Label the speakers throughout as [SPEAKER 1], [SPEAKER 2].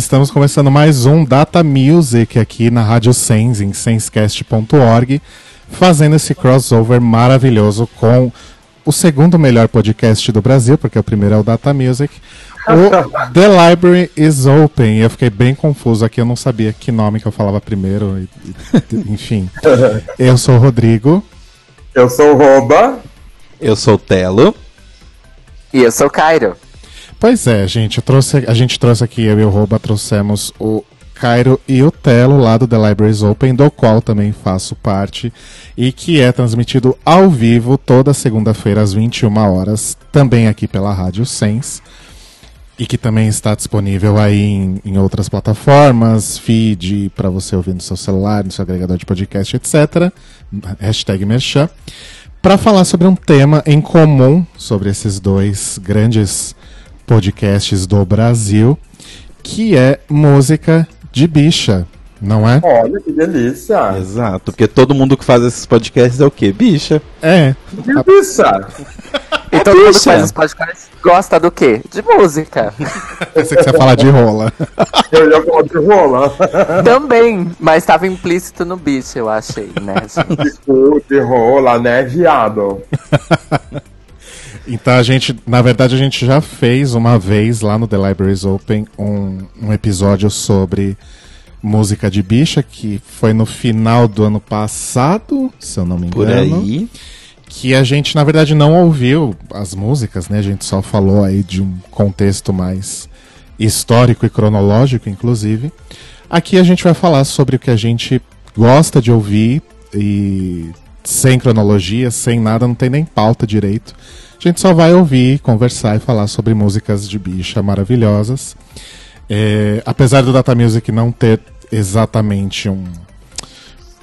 [SPEAKER 1] Estamos começando mais um Data Music aqui na Rádio Sens, em senscast.org, fazendo esse crossover maravilhoso com o segundo melhor podcast do Brasil, porque o primeiro é o Data Music, o The Library is Open. E eu fiquei bem confuso aqui, eu não sabia que nome que eu falava primeiro, e, e, enfim. Eu sou o Rodrigo.
[SPEAKER 2] Eu sou o Roba.
[SPEAKER 3] Eu sou o Telo.
[SPEAKER 4] E eu sou o Cairo.
[SPEAKER 1] Pois é, gente, trouxe, a gente trouxe aqui, eu e o Roba trouxemos o Cairo e o Telo lá do The Libraries Open, do qual também faço parte, e que é transmitido ao vivo toda segunda-feira às 21 horas, também aqui pela Rádio Sens, e que também está disponível aí em, em outras plataformas, feed para você ouvir no seu celular, no seu agregador de podcast, etc. Hashtag Merchan. Para falar sobre um tema em comum sobre esses dois grandes podcasts do Brasil, que é música de bicha, não é?
[SPEAKER 2] Olha que delícia.
[SPEAKER 3] Exato, porque todo mundo que faz esses podcasts é o quê? Bicha.
[SPEAKER 1] É.
[SPEAKER 2] Delícia.
[SPEAKER 4] E todo mundo que faz os podcasts gosta do quê? De música.
[SPEAKER 1] Pensei que você ia falar de rola.
[SPEAKER 2] Eu ia falar de rola.
[SPEAKER 4] Também, mas estava implícito no bicho, eu achei, né? gente?
[SPEAKER 2] Escute, rola, né, viado?
[SPEAKER 1] Então a gente, na verdade, a gente já fez uma vez lá no The Libraries Open um, um episódio sobre música de bicha, que foi no final do ano passado, se eu não me
[SPEAKER 3] Por
[SPEAKER 1] engano.
[SPEAKER 3] aí.
[SPEAKER 1] Que a gente, na verdade, não ouviu as músicas, né? A gente só falou aí de um contexto mais histórico e cronológico, inclusive. Aqui a gente vai falar sobre o que a gente gosta de ouvir e sem cronologia, sem nada, não tem nem pauta direito. A gente só vai ouvir, conversar e falar sobre músicas de bicha maravilhosas. É, apesar do Data Music não ter exatamente um,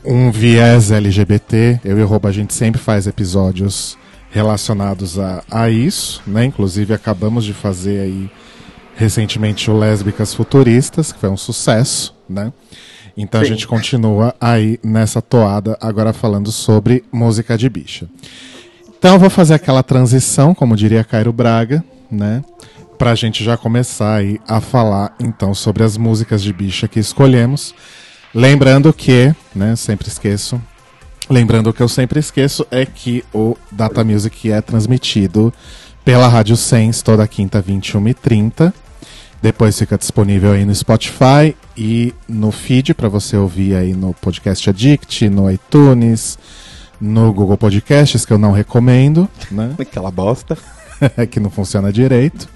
[SPEAKER 1] um viés LGBT, eu e o Roba, a gente sempre faz episódios relacionados a, a isso, né? Inclusive acabamos de fazer aí recentemente o Lésbicas Futuristas, que foi um sucesso, né? Então a
[SPEAKER 2] Sim.
[SPEAKER 1] gente continua aí nessa toada, agora falando sobre música de bicha. Então eu vou fazer aquela transição, como diria Cairo Braga, né? Pra gente já começar aí a falar então sobre as músicas de bicha que escolhemos. Lembrando que, né, sempre esqueço. Lembrando que eu sempre esqueço é que o Data Music é transmitido pela Rádio Sens toda quinta, 21h30. Depois fica disponível aí no Spotify e no feed para você ouvir aí no Podcast Addict, no iTunes, no Google Podcasts, que eu não recomendo, né?
[SPEAKER 3] Aquela bosta.
[SPEAKER 1] que não funciona direito.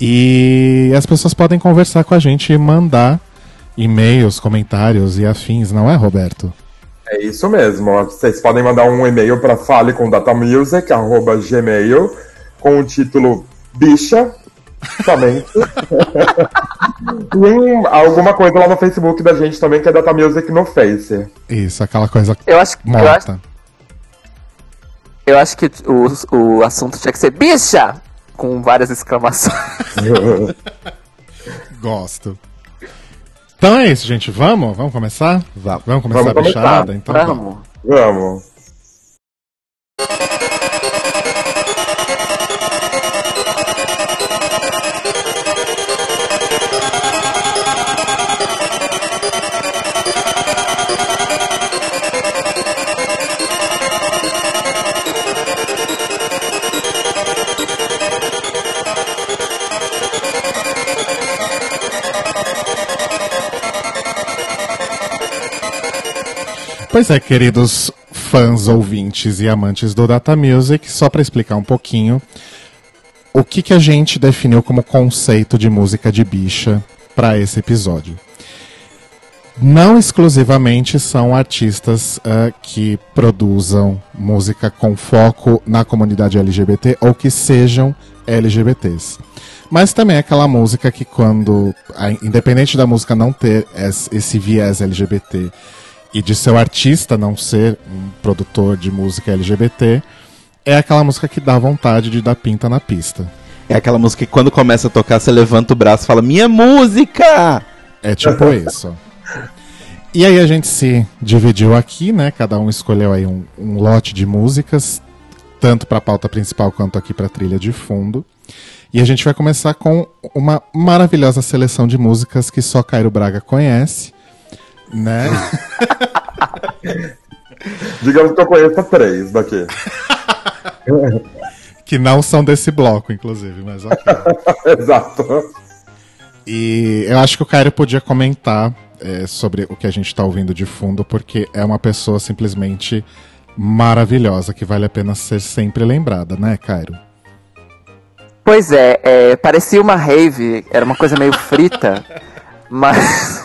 [SPEAKER 1] E as pessoas podem conversar com a gente e mandar e-mails, comentários e afins, não é, Roberto?
[SPEAKER 2] É isso mesmo. Vocês podem mandar um e-mail para falecombdatamusic.gmail com o título Bicha. Somente. e um- alguma coisa lá no Facebook da gente também, que é Data Music no Face.
[SPEAKER 1] Isso, aquela coisa
[SPEAKER 4] Eu acho, eu acho,
[SPEAKER 1] morta.
[SPEAKER 4] Eu acho que o, o assunto tinha que ser bicha! Com várias exclamações.
[SPEAKER 1] Gosto. Então é isso, gente. Vamos? Vamos começar?
[SPEAKER 3] Vamos.
[SPEAKER 1] Vamos começar
[SPEAKER 2] Vamos
[SPEAKER 1] a bicharada? Então vamos.
[SPEAKER 4] Vamos.
[SPEAKER 1] Pois é, queridos fãs, ouvintes e amantes do Data Music, só para explicar um pouquinho o que, que a gente definiu como conceito de música de bicha para esse episódio. não exclusivamente são artistas uh, que produzam música com foco na comunidade LGBT ou que sejam LGBTs. Mas também é aquela música que quando, independente da música não ter esse viés LGBT e de seu artista não ser um produtor de música LGBT, é aquela música que dá vontade de dar pinta na pista.
[SPEAKER 3] É aquela música que quando começa a tocar, você levanta o braço e fala, minha música!
[SPEAKER 1] É tipo isso. E aí a gente se dividiu aqui, né? Cada um escolheu aí um, um lote de músicas, tanto para a pauta principal quanto aqui para a trilha de fundo. E a gente vai começar com uma maravilhosa seleção de músicas que só Cairo Braga conhece, né?
[SPEAKER 2] Digamos que eu conheço três daqui.
[SPEAKER 1] que não são desse bloco, inclusive, mas ok.
[SPEAKER 2] Exato.
[SPEAKER 1] E eu acho que o Cairo podia comentar é, sobre o que a gente está ouvindo de fundo, porque é uma pessoa simplesmente maravilhosa que vale a pena ser sempre lembrada, né, Cairo?
[SPEAKER 4] Pois é, é, parecia uma rave, era uma coisa meio frita, mas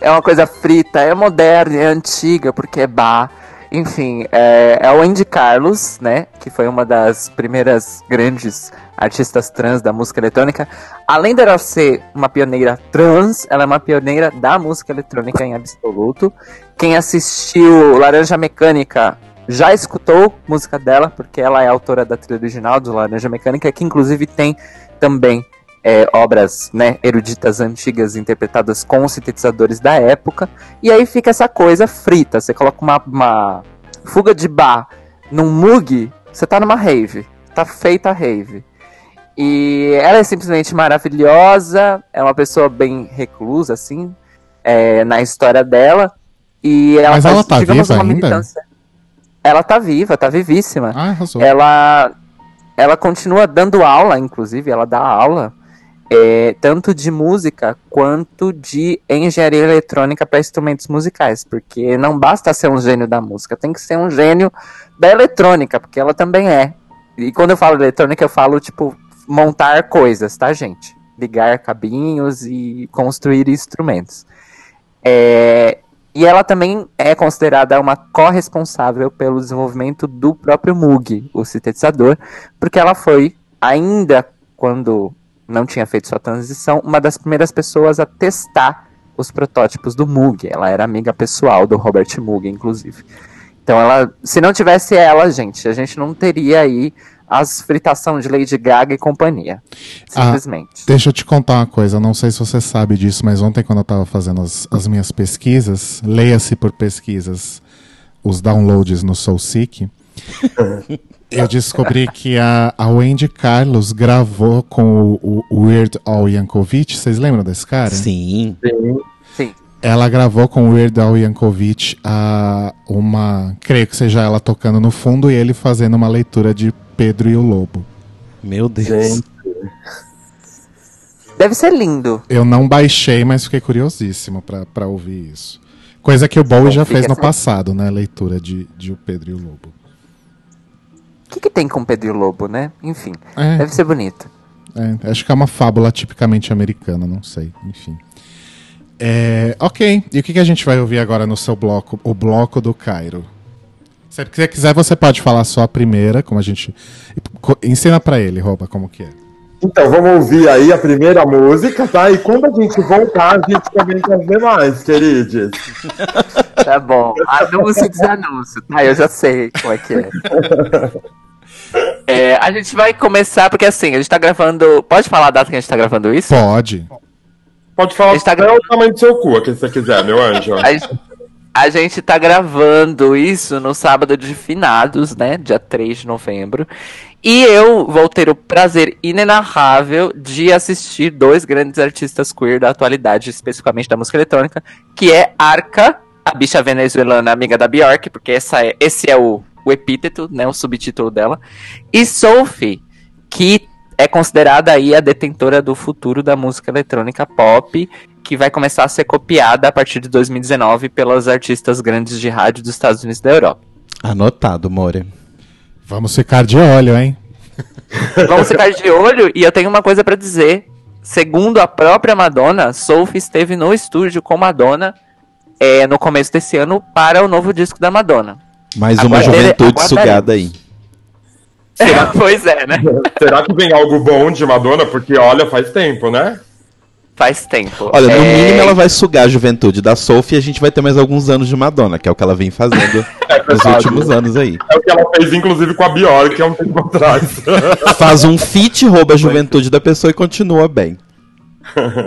[SPEAKER 4] é uma coisa frita, é moderna, é antiga, porque é bar. Enfim, é, é o Andy Carlos, né? Que foi uma das primeiras grandes artistas trans da música eletrônica. Além dela ser uma pioneira trans, ela é uma pioneira da música eletrônica em absoluto. Quem assistiu Laranja Mecânica já escutou música dela, porque ela é autora da trilha original do Laranja Mecânica, que inclusive tem também é, obras né, eruditas antigas interpretadas com sintetizadores da época. E aí fica essa coisa frita. Você coloca uma, uma fuga de bar num mug, você tá numa rave. Tá feita a rave. E ela é simplesmente maravilhosa, é uma pessoa bem reclusa, assim, é, na história dela. E ela
[SPEAKER 1] Mas faz, ela tá viva ainda? Militância.
[SPEAKER 4] Ela tá viva, tá vivíssima. Ah, ela, ela continua dando aula, inclusive, ela dá aula, é, tanto de música quanto de engenharia eletrônica para instrumentos musicais, porque não basta ser um gênio da música, tem que ser um gênio da eletrônica, porque ela também é. E quando eu falo eletrônica, eu falo, tipo, montar coisas, tá, gente? Ligar cabinhos e construir instrumentos. É, e ela também é considerada uma corresponsável pelo desenvolvimento do próprio Moog, o sintetizador, porque ela foi, ainda quando não tinha feito sua transição, uma das primeiras pessoas a testar os protótipos do Moog. Ela era amiga pessoal do Robert Moog, inclusive. Então ela, se não tivesse ela, gente, a gente não teria aí as fritação de Lady Gaga e companhia. Simplesmente. Ah,
[SPEAKER 1] deixa eu te contar uma coisa, não sei se você sabe disso, mas ontem quando eu estava fazendo as, as, minhas pesquisas, leia-se por pesquisas os downloads no SoulSeek, eu descobri que a, a Wendy Carlos gravou com o, o Weird Al Yankovic, vocês lembram desse cara?
[SPEAKER 3] Sim.
[SPEAKER 4] Sim. Sim.
[SPEAKER 1] Ela gravou com o Weird Al Yankovic a, uma, creio que seja ela tocando no fundo e ele fazendo uma leitura de Pedro e o Lobo.
[SPEAKER 3] Meu Deus. Gente.
[SPEAKER 4] Deve ser lindo.
[SPEAKER 1] Eu não baixei, mas fiquei curiosíssimo para ouvir isso. Coisa que o Bowie já fez no passado, né? Leitura de, de O Pedro e o Lobo.
[SPEAKER 4] O que, que tem com Pedro e Lobo, né? Enfim, é, deve ser bonito.
[SPEAKER 1] É, acho que é uma fábula tipicamente americana, não sei. Enfim. É, ok, e o que, que a gente vai ouvir agora no seu bloco? O bloco do Cairo. Se você quiser, você pode falar só a primeira, como a gente. Ensina para ele, rouba, como que é.
[SPEAKER 2] Então, vamos ouvir aí a primeira música, tá? E quando a gente voltar, a gente comenta as demais, queridos.
[SPEAKER 4] Tá bom. Anúncio e desanúncio. Tá, eu já sei como é que é. é. A gente vai começar, porque assim, a gente tá gravando. Pode falar a data que a gente tá gravando isso?
[SPEAKER 1] Pode.
[SPEAKER 2] Pode falar tá gra... o tamanho do seu cu, que você quiser, meu anjo.
[SPEAKER 4] A gente, a gente tá gravando isso no sábado de finados, né? Dia 3 de novembro. E eu vou ter o prazer inenarrável de assistir dois grandes artistas queer da atualidade, especificamente da música eletrônica, que é Arca, a bicha venezuelana amiga da Bjork, porque essa é, esse é o, o epíteto, né? O subtítulo dela. E Sophie, que é considerada aí a detentora do futuro da música eletrônica pop que vai começar a ser copiada a partir de 2019 pelas artistas grandes de rádio dos Estados Unidos e da Europa.
[SPEAKER 3] Anotado, More.
[SPEAKER 1] Vamos ficar de olho, hein?
[SPEAKER 4] Vamos ficar de olho e eu tenho uma coisa para dizer. Segundo a própria Madonna, Sophie esteve no estúdio com Madonna é, no começo desse ano para o novo disco da Madonna.
[SPEAKER 3] Mais uma
[SPEAKER 4] Aguardere-
[SPEAKER 3] juventude
[SPEAKER 4] aguardaremos.
[SPEAKER 3] sugada aí.
[SPEAKER 4] pois é, né?
[SPEAKER 2] Será que vem algo bom de Madonna? Porque, olha, faz tempo, né?
[SPEAKER 4] Faz tempo.
[SPEAKER 3] Olha, no
[SPEAKER 4] É,
[SPEAKER 3] mínimo ela vai sugar a juventude da Sophie e a gente vai ter mais alguns anos de Madonna, que é o que ela vem fazendo
[SPEAKER 2] É
[SPEAKER 3] nos últimos anos aí.
[SPEAKER 2] É o que ela fez, inclusive, com a Bjork há um tempo atrás.
[SPEAKER 3] Faz um feat, rouba a juventude da pessoa e continua bem.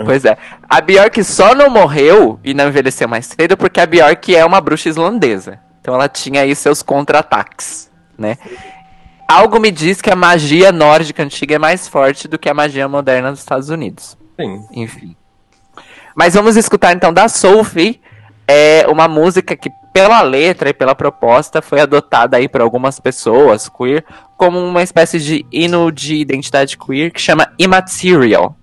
[SPEAKER 4] Pois é. A Bjork só não morreu e não envelheceu mais cedo porque a Bjork é uma bruxa islandesa. Então ela tinha aí seus contra-ataques, né? Algo me diz que a magia nórdica antiga é mais forte do que a magia moderna dos Estados Unidos.
[SPEAKER 2] Sim.
[SPEAKER 4] Enfim. Mas vamos escutar então da Sophie, é uma música que pela letra e pela proposta foi adotada aí por algumas pessoas queer como uma espécie de hino de identidade queer que chama Immaterial.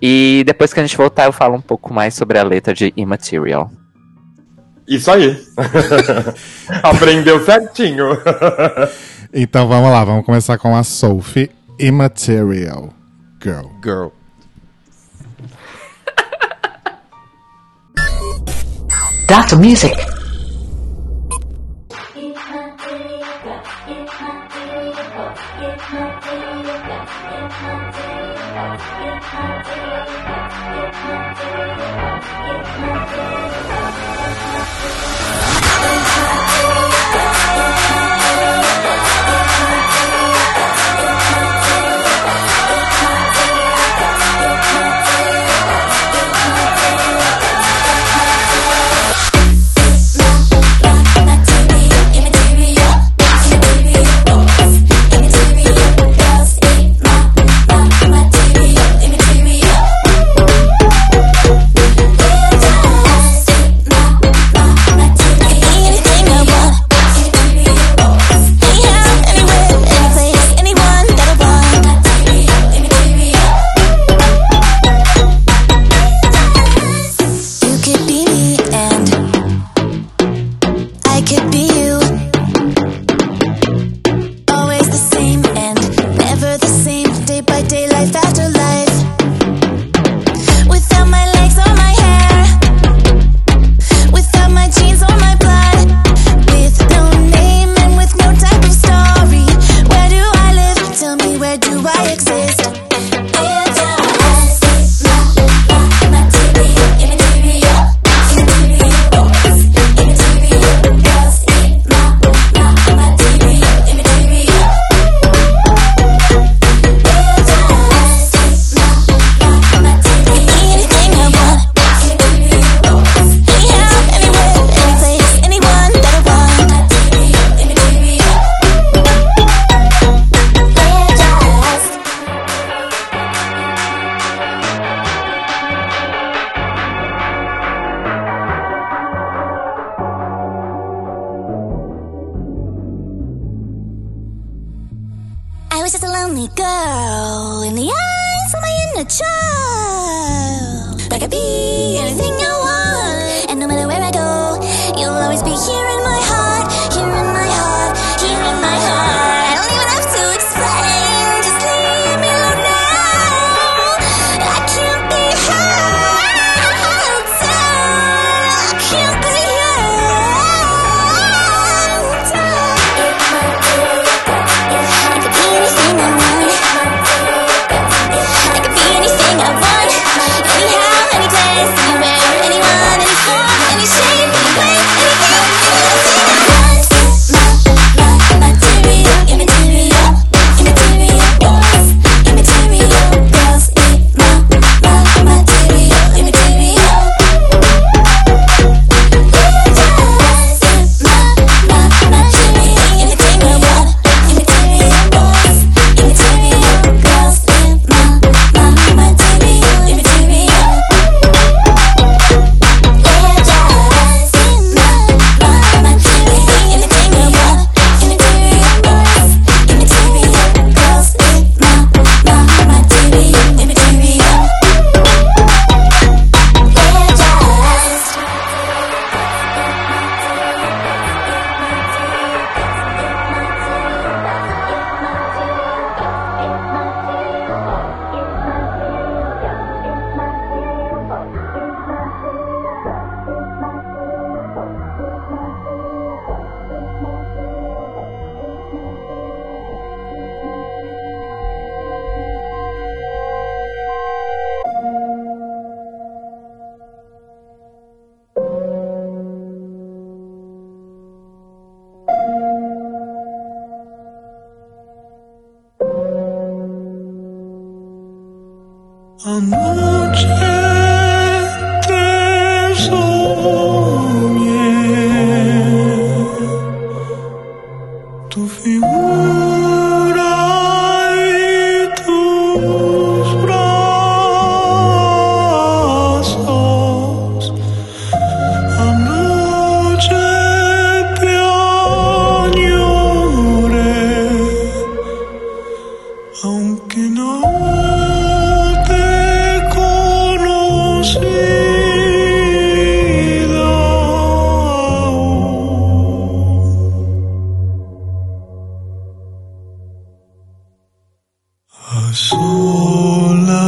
[SPEAKER 4] E depois que a gente voltar eu falo um pouco mais sobre a letra de Immaterial.
[SPEAKER 2] Isso aí. Aprendeu certinho.
[SPEAKER 1] Então vamos lá, vamos começar com a Sophie Immaterial Girl.
[SPEAKER 3] Girl.
[SPEAKER 5] Dr. Music.
[SPEAKER 6] sol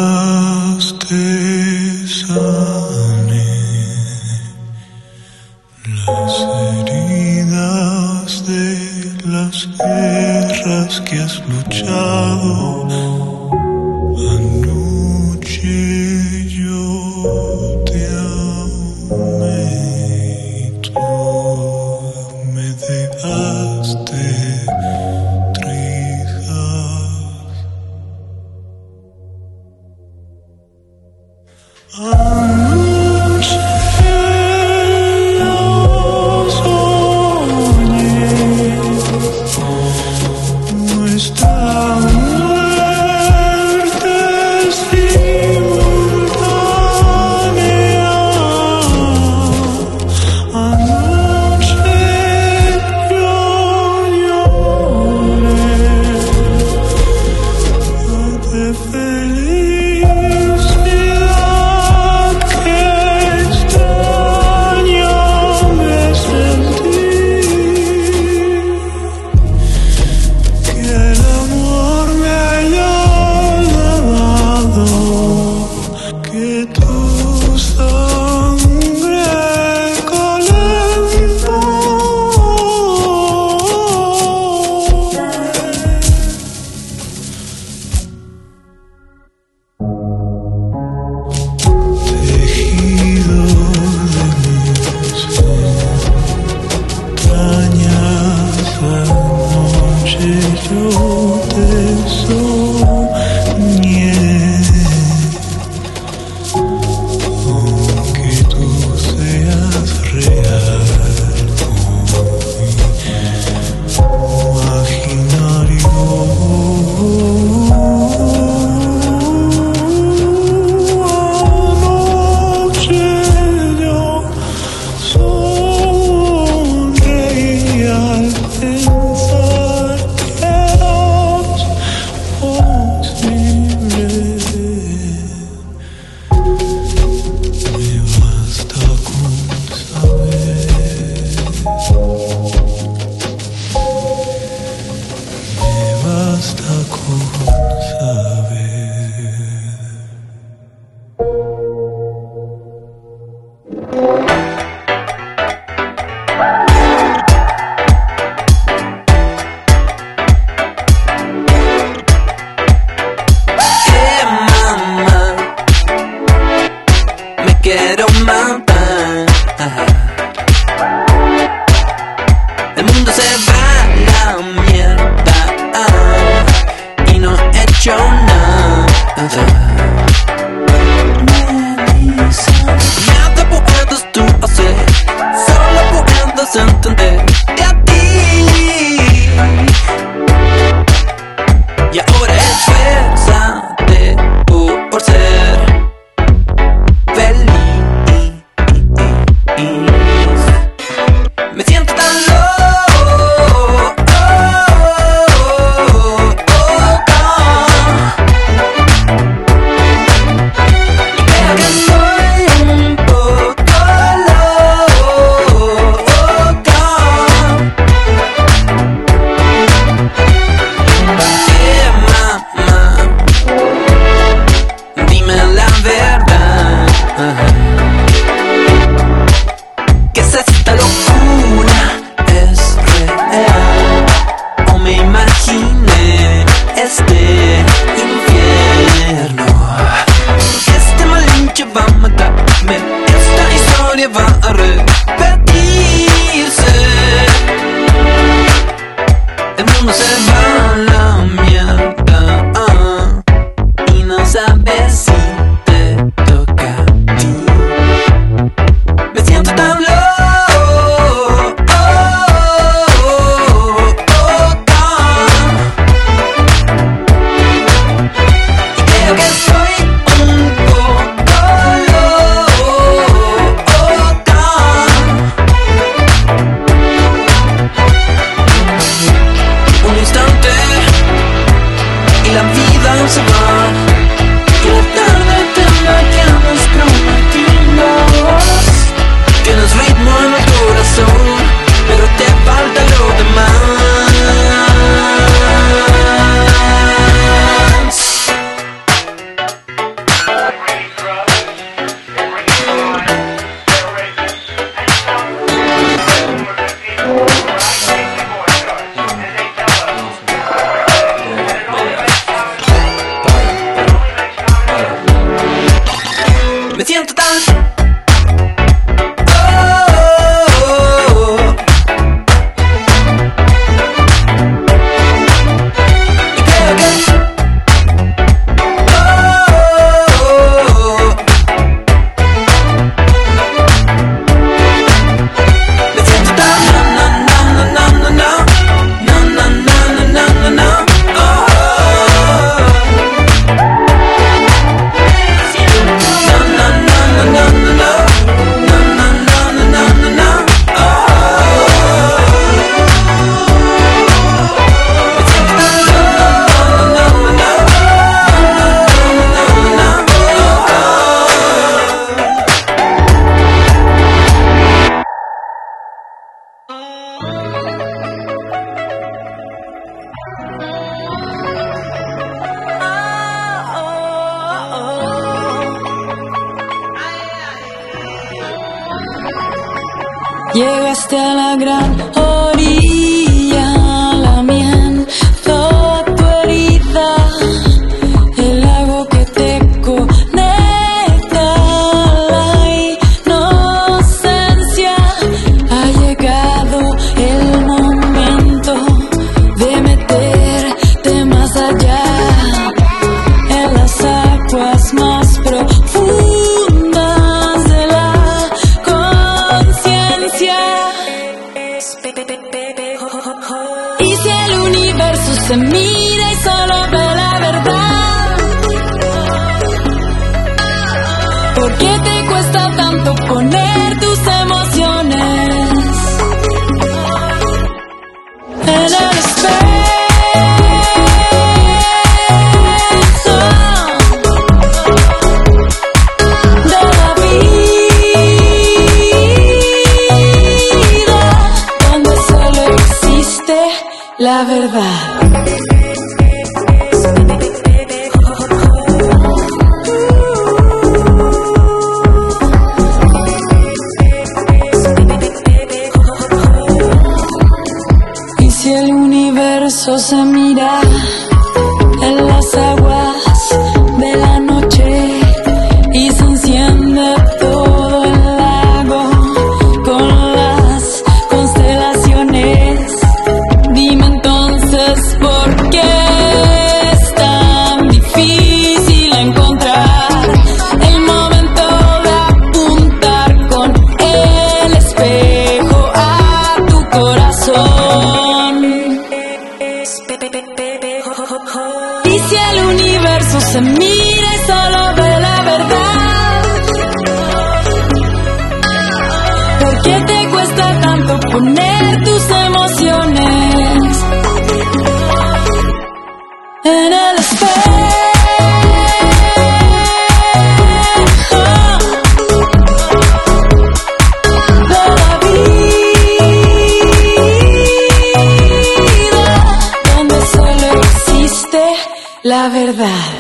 [SPEAKER 6] Give wam universo se mira y solo ve la verdad, ¿por qué te cuesta tanto poner tus emociones en el espejo la verdad.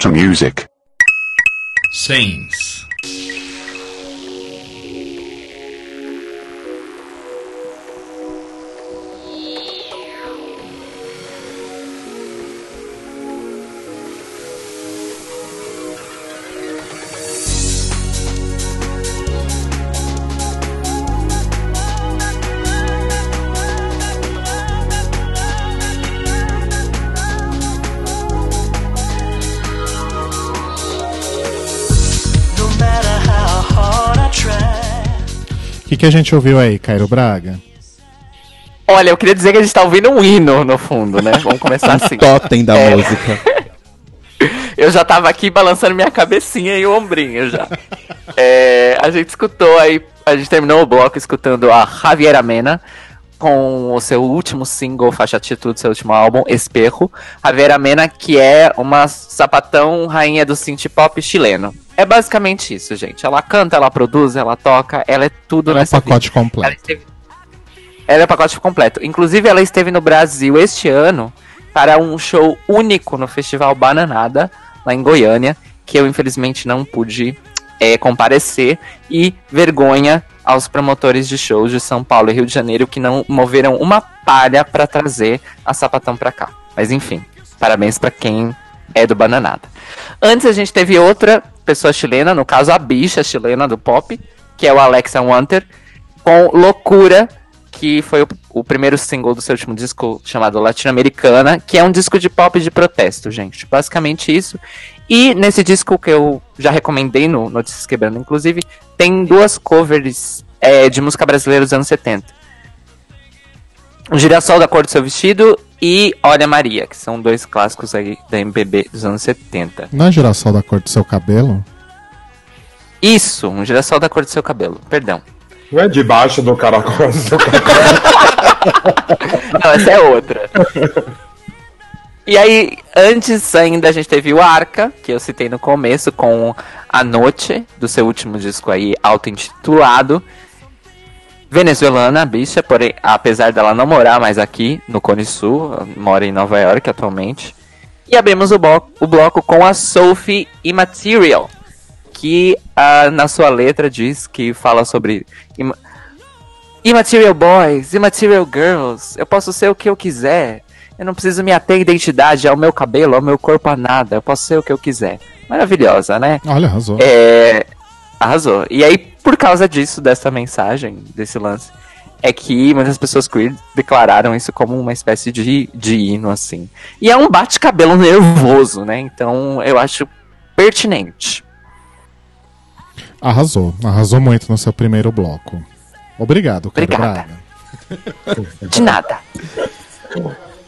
[SPEAKER 7] Data Music.
[SPEAKER 8] Saints.
[SPEAKER 1] Que, que a gente ouviu aí, Cairo Braga?
[SPEAKER 4] Olha, eu queria dizer que a gente tá ouvindo um hino no fundo, né? Vamos começar assim.
[SPEAKER 3] Totem da
[SPEAKER 4] É.
[SPEAKER 3] música.
[SPEAKER 4] Eu já tava aqui balançando minha cabecinha e o ombrinho já. É, a gente escutou aí, a gente terminou o bloco escutando a Javiera Mena com o seu último single, faixa título do seu último álbum, Espejo. Javiera Mena, que é uma sapatão rainha do synth pop chileno. É basicamente isso, gente. Ela canta, ela produz, ela toca, ela é tudo
[SPEAKER 1] É o
[SPEAKER 4] nessa
[SPEAKER 1] pacote
[SPEAKER 4] vida. Ela
[SPEAKER 1] completo.
[SPEAKER 4] esteve- Ela é pacote completo. Inclusive, ela esteve no Brasil este ano para um show único no Festival Bananada, lá em Goiânia, que eu infelizmente não pude é, comparecer. E vergonha aos promotores de shows de São Paulo e Rio de Janeiro que não moveram uma palha para trazer a sapatão pra cá. Mas enfim, parabéns pra quem é do Bananada. Antes a gente teve outra pessoa chilena, no caso a bicha chilena do pop, que é o Alexa Wanter, com Loucura, que foi o, o primeiro single do seu último disco chamado Latino-Americana, que é um disco de pop de protesto, gente. Basicamente isso. E nesse disco que eu já recomendei no Notícias Quebrando, inclusive, tem duas covers é, de música brasileira dos anos 70. O Girassol da Cor do Seu Vestido e Olha Maria, que são dois clássicos aí da MPB dos anos 70.
[SPEAKER 1] Não é girassol da cor do seu cabelo?
[SPEAKER 4] Isso, um girassol da cor do seu cabelo, perdão.
[SPEAKER 2] Não é debaixo do caracol do seu cabelo.
[SPEAKER 4] Não, essa é outra. E aí, antes ainda a gente teve o Arca, que eu citei no começo, com A Noite, do seu último disco aí, auto-intitulado. Venezuelana, a bicha, porém, apesar dela não morar mais aqui no Cone Sul, mora em Nova York atualmente. E abrimos o, bloco, o bloco com a Sophie Immaterial, que ah, na sua letra diz que fala sobre ima- Immaterial Boys, Immaterial Girls, eu posso ser o que eu quiser. Eu não preciso me ater à identidade, ao meu cabelo, ao meu corpo, a nada. Eu posso ser o que eu quiser. Maravilhosa, né?
[SPEAKER 1] Olha, arrasou.
[SPEAKER 4] É, arrasou. E aí, por causa disso, dessa mensagem, desse lance, é que muitas pessoas queer declararam isso como uma espécie de, de hino, assim. E é um bate-cabelo nervoso, né? Então eu acho pertinente.
[SPEAKER 1] Arrasou. Arrasou muito no seu primeiro bloco. Obrigado, Cláudio
[SPEAKER 4] Obrigada.
[SPEAKER 1] Braga.
[SPEAKER 4] De nada.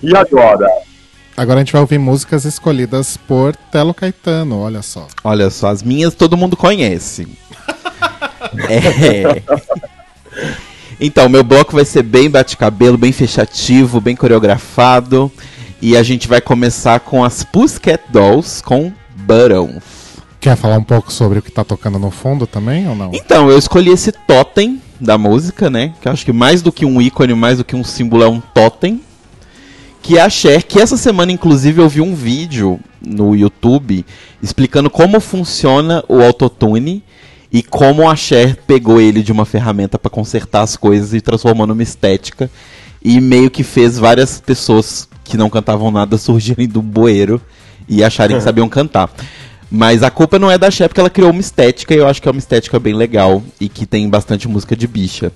[SPEAKER 2] E agora?
[SPEAKER 1] Agora a gente vai ouvir músicas escolhidas por Telo Caetano, olha só.
[SPEAKER 3] Olha só, as minhas todo mundo conhece. É. Então, meu bloco vai ser bem bate-cabelo, bem fechativo, bem coreografado. E a gente vai começar com as Pussycat Dolls com Buttons.
[SPEAKER 1] Quer falar um pouco sobre o que tá tocando no fundo também ou não?
[SPEAKER 3] Então, eu escolhi esse totem da música, né? Que eu acho que mais do que um ícone, mais do que um símbolo, é um totem. Que é a Cher, que essa semana, inclusive, eu vi um vídeo no YouTube explicando como funciona o autotune e como a Cher pegou ele de uma ferramenta para consertar as coisas e transformou numa estética. E meio que fez várias pessoas que não cantavam nada surgirem do bueiro e acharem que sabiam cantar. Mas a culpa não é da Cher, porque ela criou uma estética e eu acho que é uma estética bem legal e que tem bastante música de bicha.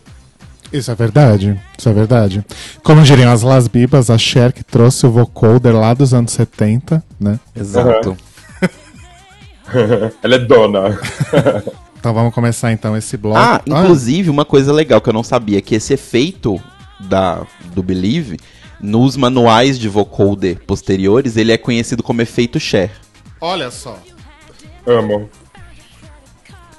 [SPEAKER 1] Isso é verdade, isso é verdade. Como diriam as Las Bibas, a Cher que trouxe o vocoder lá dos anos 70, né?
[SPEAKER 3] Exato.
[SPEAKER 2] Ela é dona.
[SPEAKER 1] Então vamos começar então esse bloco.
[SPEAKER 3] Ah, inclusive, uma coisa legal que eu não sabia, que esse efeito da, do Believe, nos manuais de vocoder posteriores, ele é conhecido como efeito Cher.
[SPEAKER 1] olha só.
[SPEAKER 2] Amo.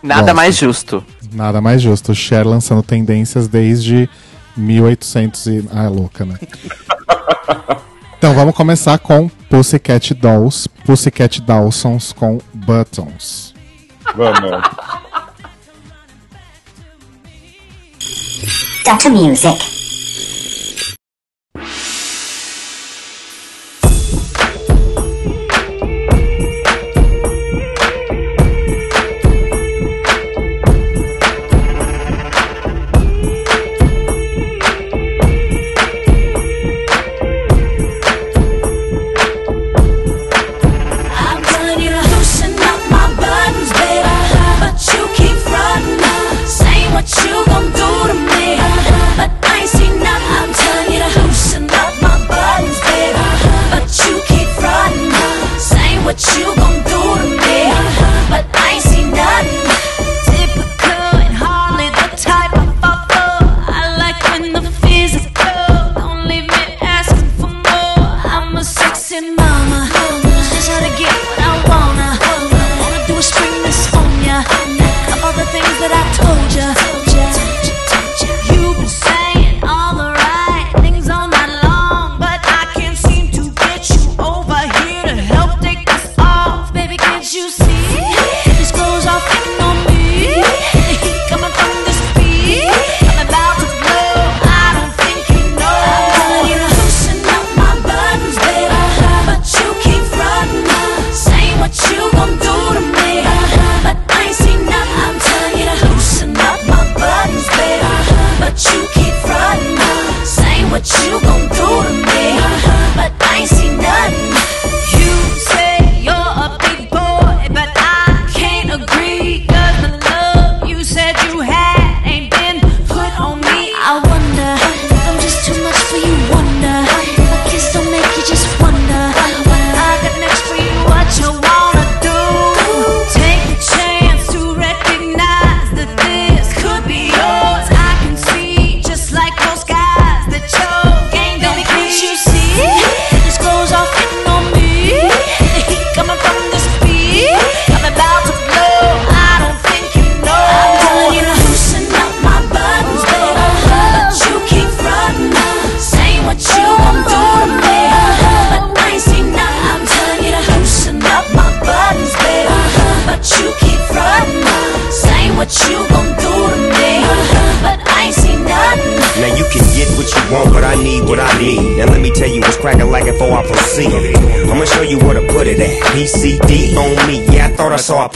[SPEAKER 4] Nada
[SPEAKER 1] Nossa.
[SPEAKER 4] mais justo.
[SPEAKER 1] Nada mais justo. Cher lançando tendências desde 1800 e... Ah, é louca, né? então vamos começar com Pussycat Dolls, Pussycat Dawsons com Buttons.
[SPEAKER 2] Vamos.
[SPEAKER 5] Dr. Music.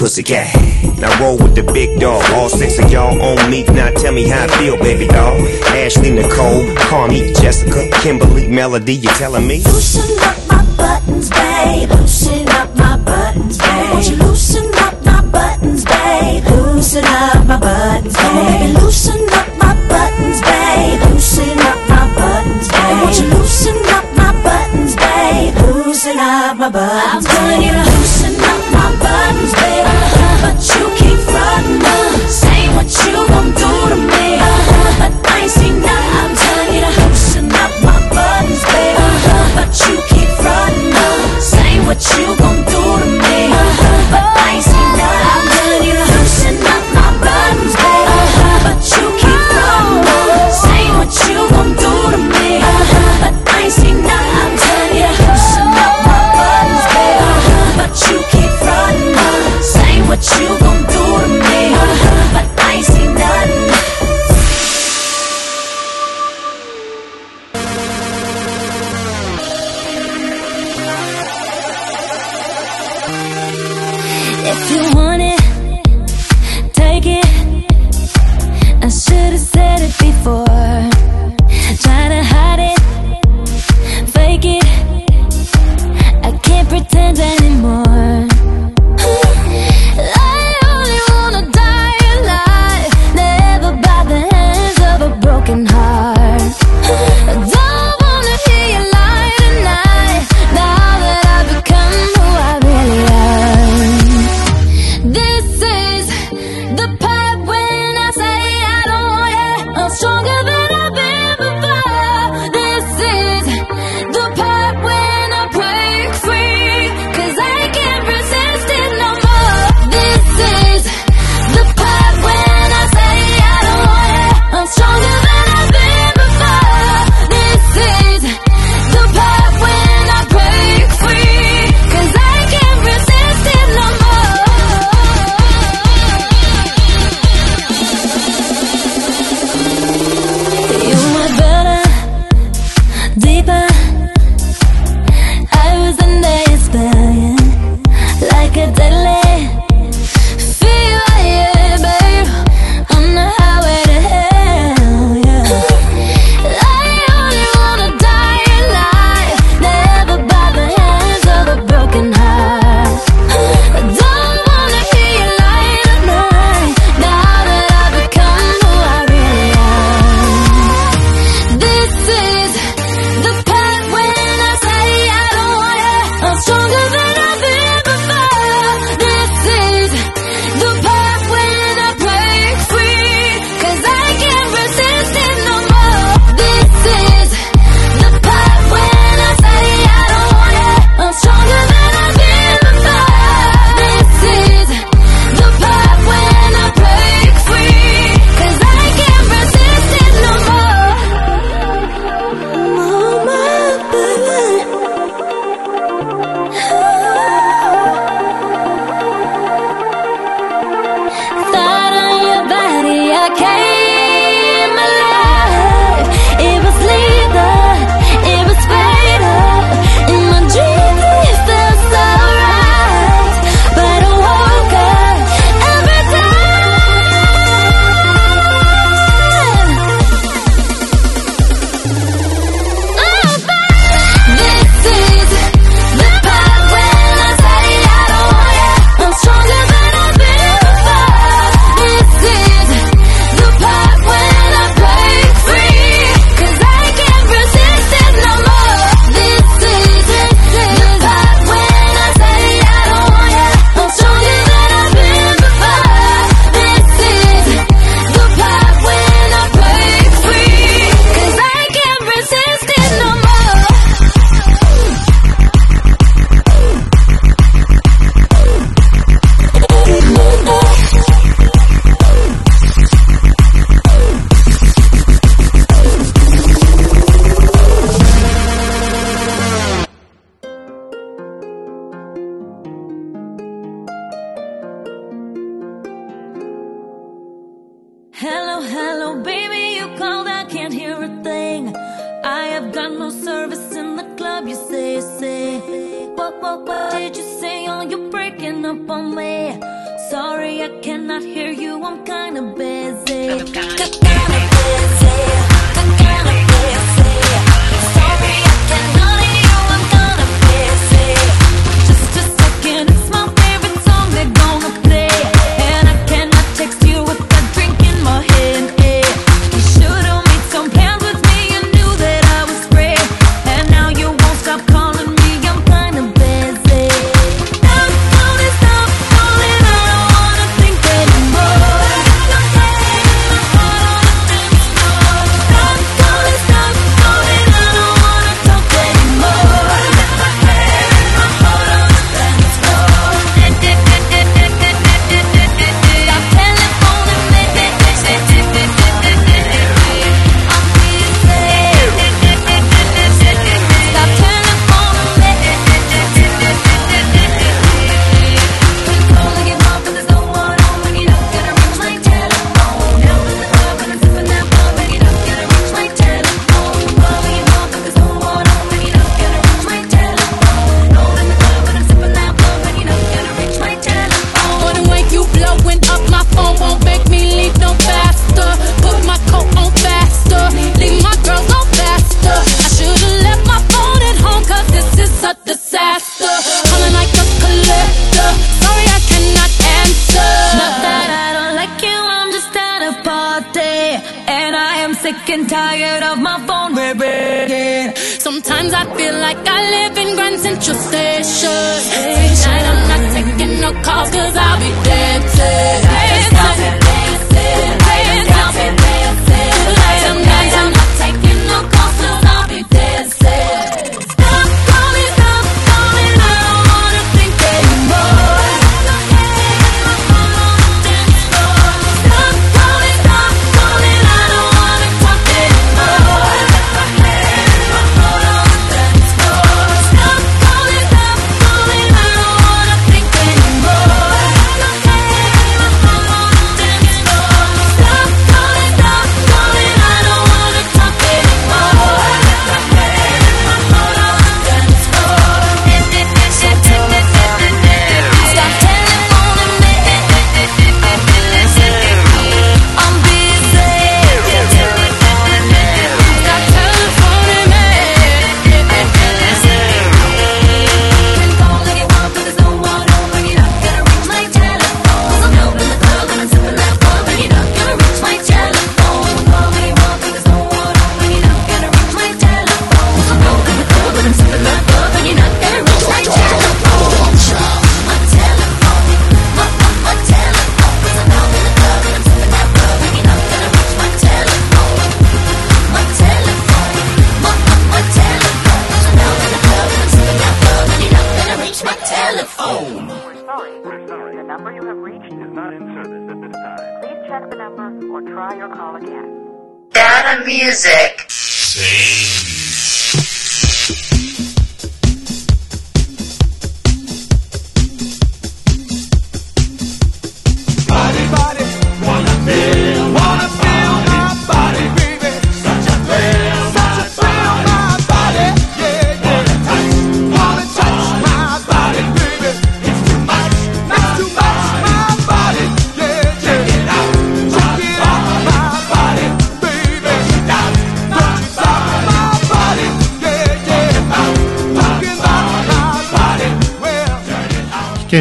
[SPEAKER 7] Pussy cat, Now roll with the big dog. All six of y'all on me. Now tell me how I feel, baby dog. Ashley, Nicole, Carney, Jessica, Kimberly, Melody, you telling me?
[SPEAKER 9] Loosen up my buttons, babe. Loosen up my buttons, babe. Won't you loosen up my buttons, babe? Loosen up my buttons, babe. Loosen up my buttons, babe. Loosen up my buttons, babe. Won't you loosen up my buttons, babe? Loosen up my buttons. I'm telling you, to loosen up my buttons, babe but you keep frontin'. Say what you gon' do.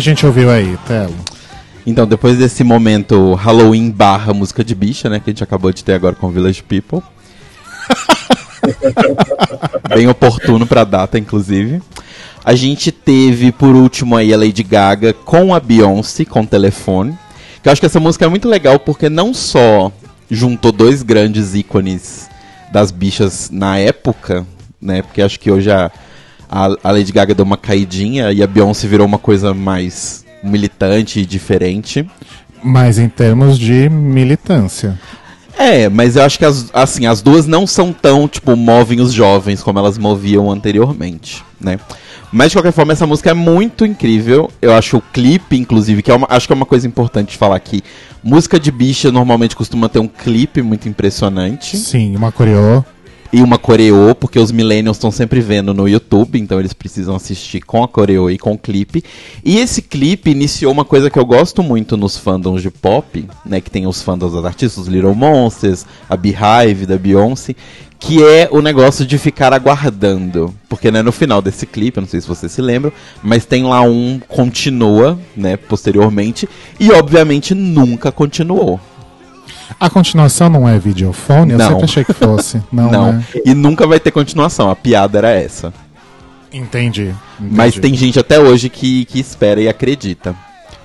[SPEAKER 9] a
[SPEAKER 1] gente ouviu aí, Telo?
[SPEAKER 3] Então, depois desse momento Halloween barra música de bicha, né? Que a gente acabou de ter agora com Village People. Bem oportuno pra data, inclusive. A gente teve, por último, aí a Lady Gaga com a Beyoncé, com o telefone. Que eu acho que essa música é muito legal porque não só juntou dois grandes ícones das bichas na época, né? Porque acho que hoje a a, Lady Gaga deu uma caidinha e a Beyoncé virou uma coisa mais militante e diferente.
[SPEAKER 1] Mas em termos de militância.
[SPEAKER 3] É, mas eu acho que as, assim, as duas não são tão, tipo, movem os jovens como elas moviam anteriormente, né? Mas de qualquer forma, essa música é muito incrível. Eu acho o clipe, inclusive, que é uma, acho que é uma coisa importante falar aqui. Música de bicha normalmente costuma ter um clipe muito impressionante.
[SPEAKER 1] Sim, uma coreó
[SPEAKER 3] e uma coreô, porque os millennials estão sempre vendo no YouTube, então eles precisam assistir com a coreô e com o clipe. E esse clipe iniciou uma coisa que eu gosto muito nos fandoms de pop, né, que tem os fandoms das artistas, os Little Monsters, a Beehive da Beyoncé, que é o negócio de ficar aguardando. Porque né, no final desse clipe, eu não sei se vocês se lembram, mas tem lá um continua, né, posteriormente, e obviamente nunca continuou.
[SPEAKER 1] A continuação não é videofone? Eu
[SPEAKER 3] Não.
[SPEAKER 1] sempre achei que fosse. Não,
[SPEAKER 3] Não,
[SPEAKER 1] né?
[SPEAKER 3] e nunca vai ter continuação, a piada era essa.
[SPEAKER 1] Entendi.
[SPEAKER 3] Mas
[SPEAKER 1] entendi.
[SPEAKER 3] tem gente até hoje que, que espera e acredita.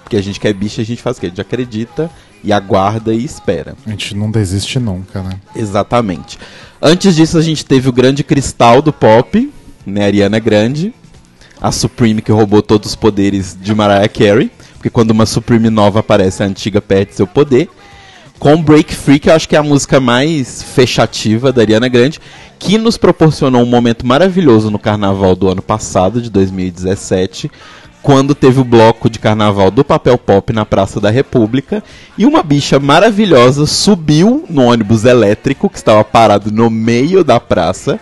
[SPEAKER 3] Porque a gente que é bicha, a gente faz o quê? A gente acredita e aguarda e espera.
[SPEAKER 1] A gente não desiste nunca, né?
[SPEAKER 3] Exatamente. Antes disso, a gente teve o grande cristal do pop, né? Ariana Grande. A Supreme que roubou todos os poderes de Mariah Carey. Porque quando uma Supreme nova aparece, a antiga perde seu poder. Com Break Free, que eu acho que é a música mais fechativa da Ariana Grande, que nos proporcionou um momento maravilhoso no carnaval do ano passado, de 2017, quando teve o bloco de carnaval do Papel Pop na Praça da República e uma bicha maravilhosa subiu no ônibus elétrico que estava parado no meio da praça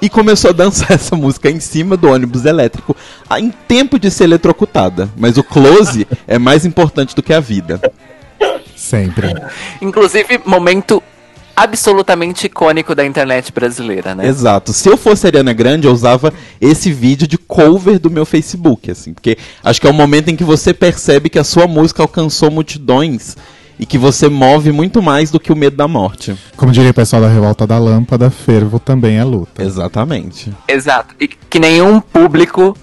[SPEAKER 3] e começou a dançar essa música em cima do ônibus elétrico em tempo de ser eletrocutada. Mas o close é mais importante do que a vida.
[SPEAKER 1] Sempre.
[SPEAKER 4] Inclusive, momento absolutamente icônico da internet brasileira, né?
[SPEAKER 3] Exato. Se eu fosse Ariana Grande, eu usava esse vídeo de cover do meu Facebook, assim, porque acho que é o momento em que você percebe que a sua música alcançou multidões e que você move muito mais do que o medo da morte.
[SPEAKER 1] Como diria o pessoal da Revolta da Lâmpada, fervo também é luta.
[SPEAKER 3] Exatamente.
[SPEAKER 4] Exato. E que nenhum público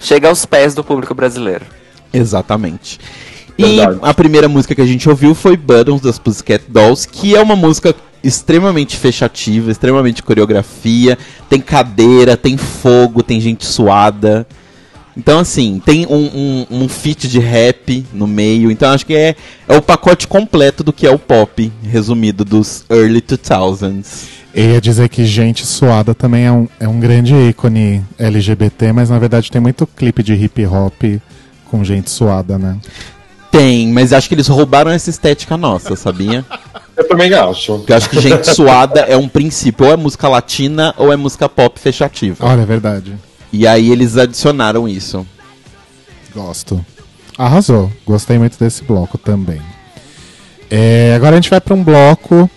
[SPEAKER 4] chega aos pés do público brasileiro.
[SPEAKER 3] Exatamente. E
[SPEAKER 2] Verdade.
[SPEAKER 3] a primeira música que a gente ouviu foi Buttons das Pussycat Dolls, que é uma música extremamente fechativa, extremamente coreografia, tem cadeira, tem fogo, tem gente suada. Então, assim, tem um, um, um feat de rap no meio. Então, acho que é, é o pacote completo do que é o pop, resumido dos early 2000s.
[SPEAKER 1] Eu ia dizer que gente suada também é um, é um grande ícone LGBT, mas na verdade tem muito clipe de hip hop com gente suada, né?
[SPEAKER 3] Tem, mas acho que eles roubaram essa estética nossa, sabia?
[SPEAKER 2] Eu também acho.
[SPEAKER 3] Porque eu acho que gente suada é um princípio, ou é música latina ou é música pop fechativa.
[SPEAKER 1] Olha, é verdade.
[SPEAKER 3] E aí eles adicionaram isso.
[SPEAKER 1] Gosto. Arrasou. Gostei muito desse bloco também. É, agora a gente vai para um bloco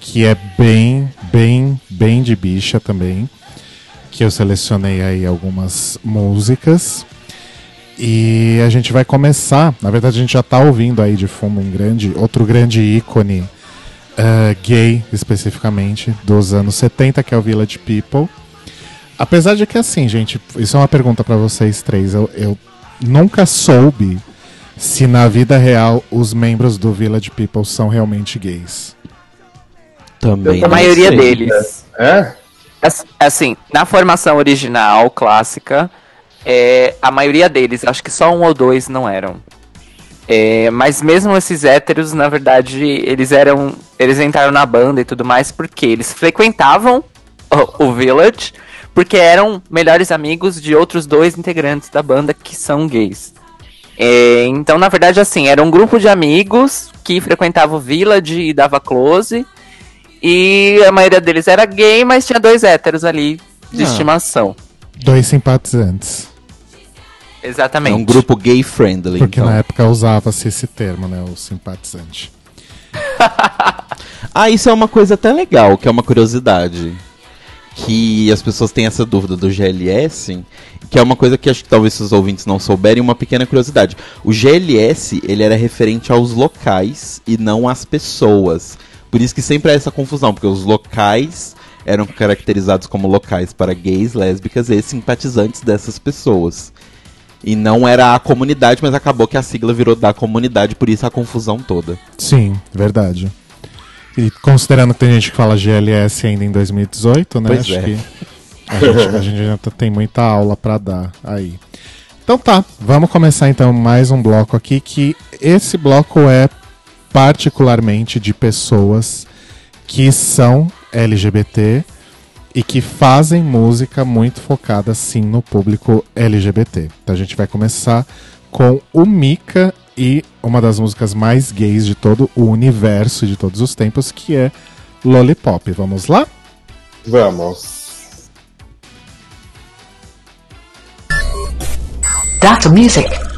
[SPEAKER 1] que é bem, bem, bem de bicha também. Que eu selecionei aí algumas músicas. E a gente vai começar. Na verdade, a gente já tá ouvindo aí de fundo um grande, outro grande ícone eh, gay, especificamente, dos anos 70, que é o Village People. Apesar de que, assim, gente, isso é uma pergunta pra vocês três. Eu, eu nunca soube se na vida real os membros do Village People são realmente gays.
[SPEAKER 3] Também.
[SPEAKER 4] A maioria
[SPEAKER 3] sei.
[SPEAKER 4] deles.
[SPEAKER 2] É?
[SPEAKER 4] Ass- Assim, na formação original, clássica, é, a maioria deles, acho que só um ou dois não eram. É, mas mesmo esses héteros, na verdade, eles eram. Eles entraram na banda e tudo mais porque eles frequentavam o, o Village, porque eram melhores amigos de outros dois integrantes da banda que são gays. É, então, na verdade, assim, era um grupo de amigos que frequentava o Village e dava close. E a maioria deles era gay, mas tinha dois héteros ali de
[SPEAKER 3] Ah.
[SPEAKER 4] estimação.
[SPEAKER 1] Dois simpatizantes.
[SPEAKER 3] É
[SPEAKER 4] Exatamente.
[SPEAKER 3] um grupo gay friendly.
[SPEAKER 1] Porque
[SPEAKER 3] então.
[SPEAKER 1] na época usava-se esse termo, né? O simpatizante.
[SPEAKER 3] Ah, isso é uma coisa até legal, que é uma curiosidade. Que as pessoas têm essa dúvida do GLS, que é uma coisa que acho que talvez os ouvintes não souberem, uma pequena curiosidade. O GLS, ele era referente aos locais e não às pessoas. Por isso que sempre há essa confusão, porque os locais eram caracterizados como locais para gays, lésbicas e simpatizantes dessas pessoas. E não era a comunidade, mas acabou que a sigla virou da comunidade, por isso a confusão toda.
[SPEAKER 1] Sim, verdade. E considerando que tem gente que fala GLS ainda em 2018, né?
[SPEAKER 3] Pois
[SPEAKER 1] Acho
[SPEAKER 3] é.
[SPEAKER 1] que a gente, a gente ainda tem muita aula pra dar aí. Então tá, vamos começar então mais um bloco aqui que esse bloco é particularmente de pessoas que são LGBT e que fazem música muito focada sim no público LGBT. Então a gente vai começar com o Mika e uma das músicas mais gays de todo o universo de todos os tempos, que é Lollipop. Vamos lá?
[SPEAKER 2] Vamos.
[SPEAKER 10] Data Music.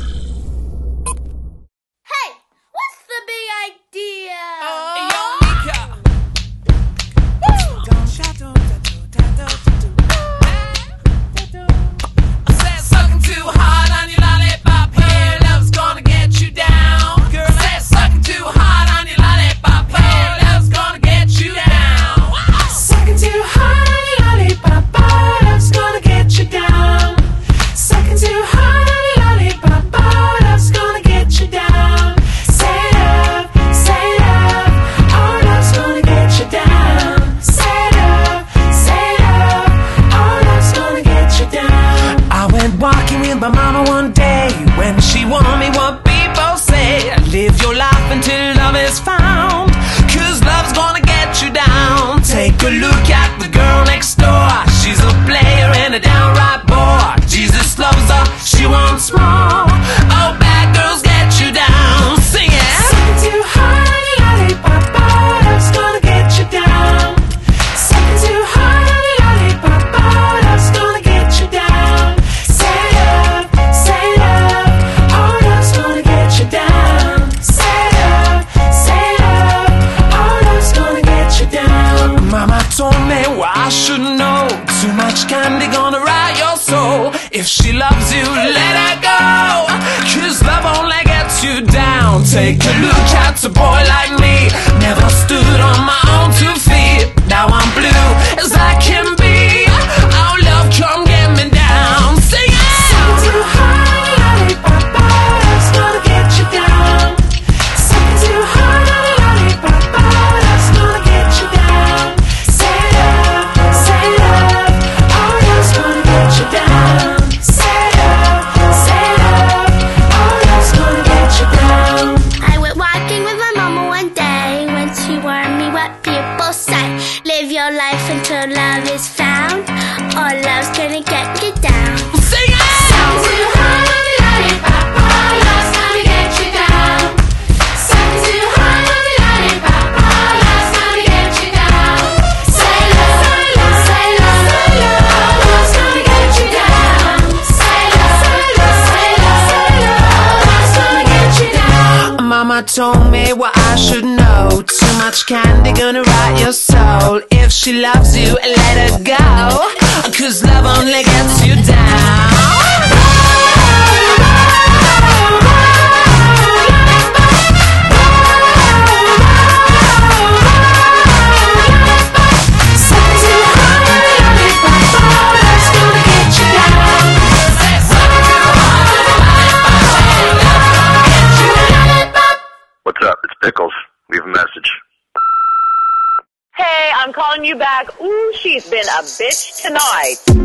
[SPEAKER 11] A
[SPEAKER 12] bitch tonight.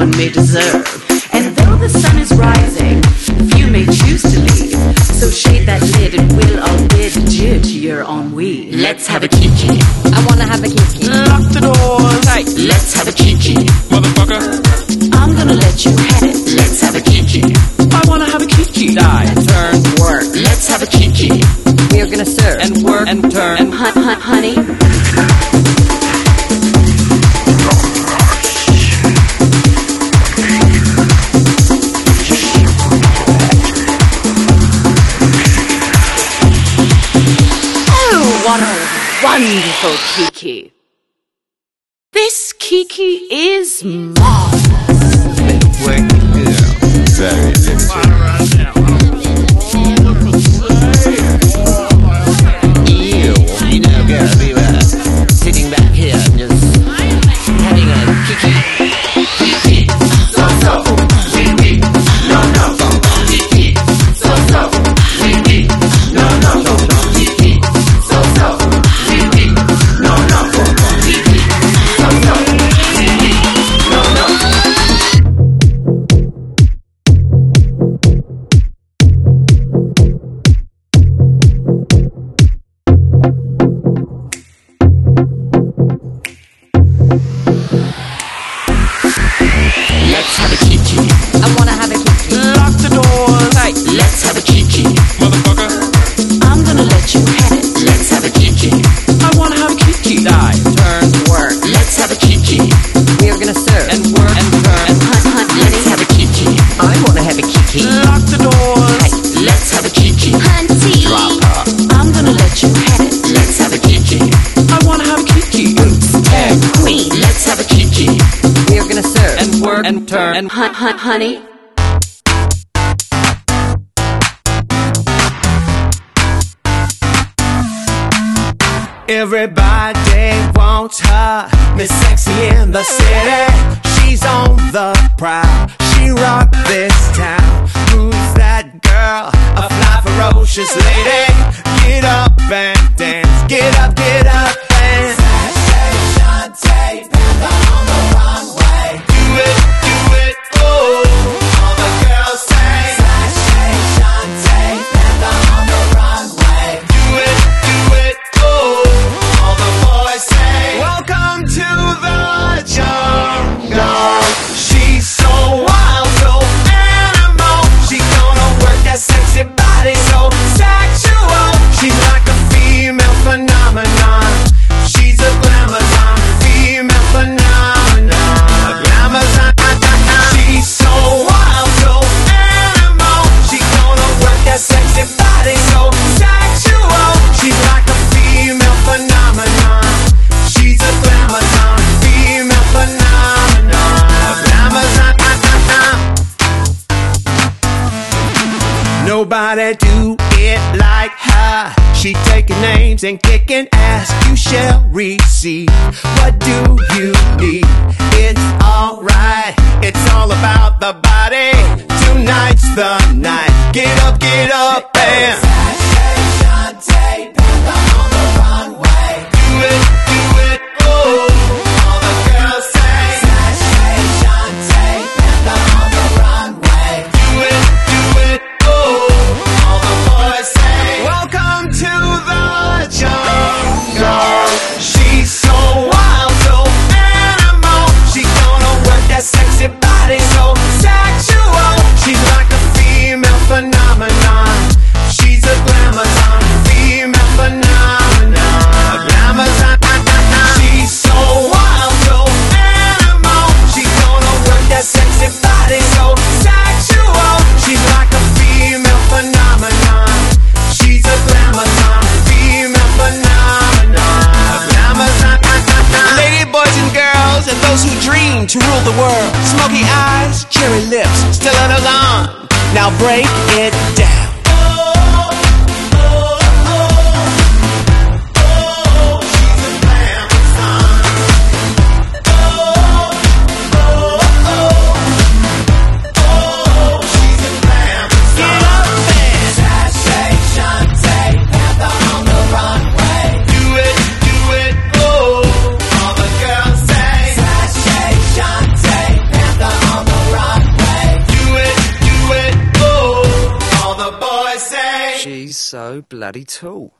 [SPEAKER 10] one may deserve. And though the sun is rising, few may
[SPEAKER 13] choose to leave. So shade that lid and we'll all bid adieu to your ennui. Let's have a kiki.
[SPEAKER 14] I wanna have a kiki.
[SPEAKER 13] He is marvelous.
[SPEAKER 15] Very. games and
[SPEAKER 16] kicking ass you shall receive. What do you need? It's alright. It's all about the body. Tonight's the night. Get up, get up and break.
[SPEAKER 1] too.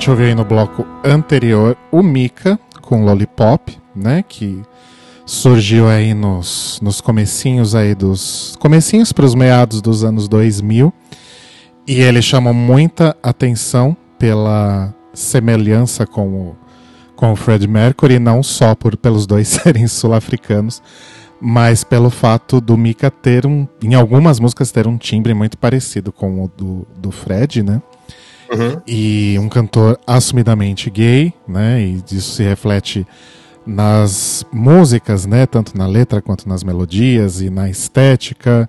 [SPEAKER 1] Gente ouviu aí no bloco anterior o Mika com Lollipop, né, que surgiu aí nos, nos comecinhos aí dos comecinhos para os meados dos anos 2000 e ele chamou muita atenção pela semelhança com o, com o Fred Mercury, não só por pelos dois serem sul-africanos, mas pelo fato do Mika ter um, em algumas músicas ter um timbre muito parecido com o do, do Fred, né? E um cantor assumidamente gay, né? E isso se reflete nas músicas, né? Tanto na letra quanto nas melodias e na estética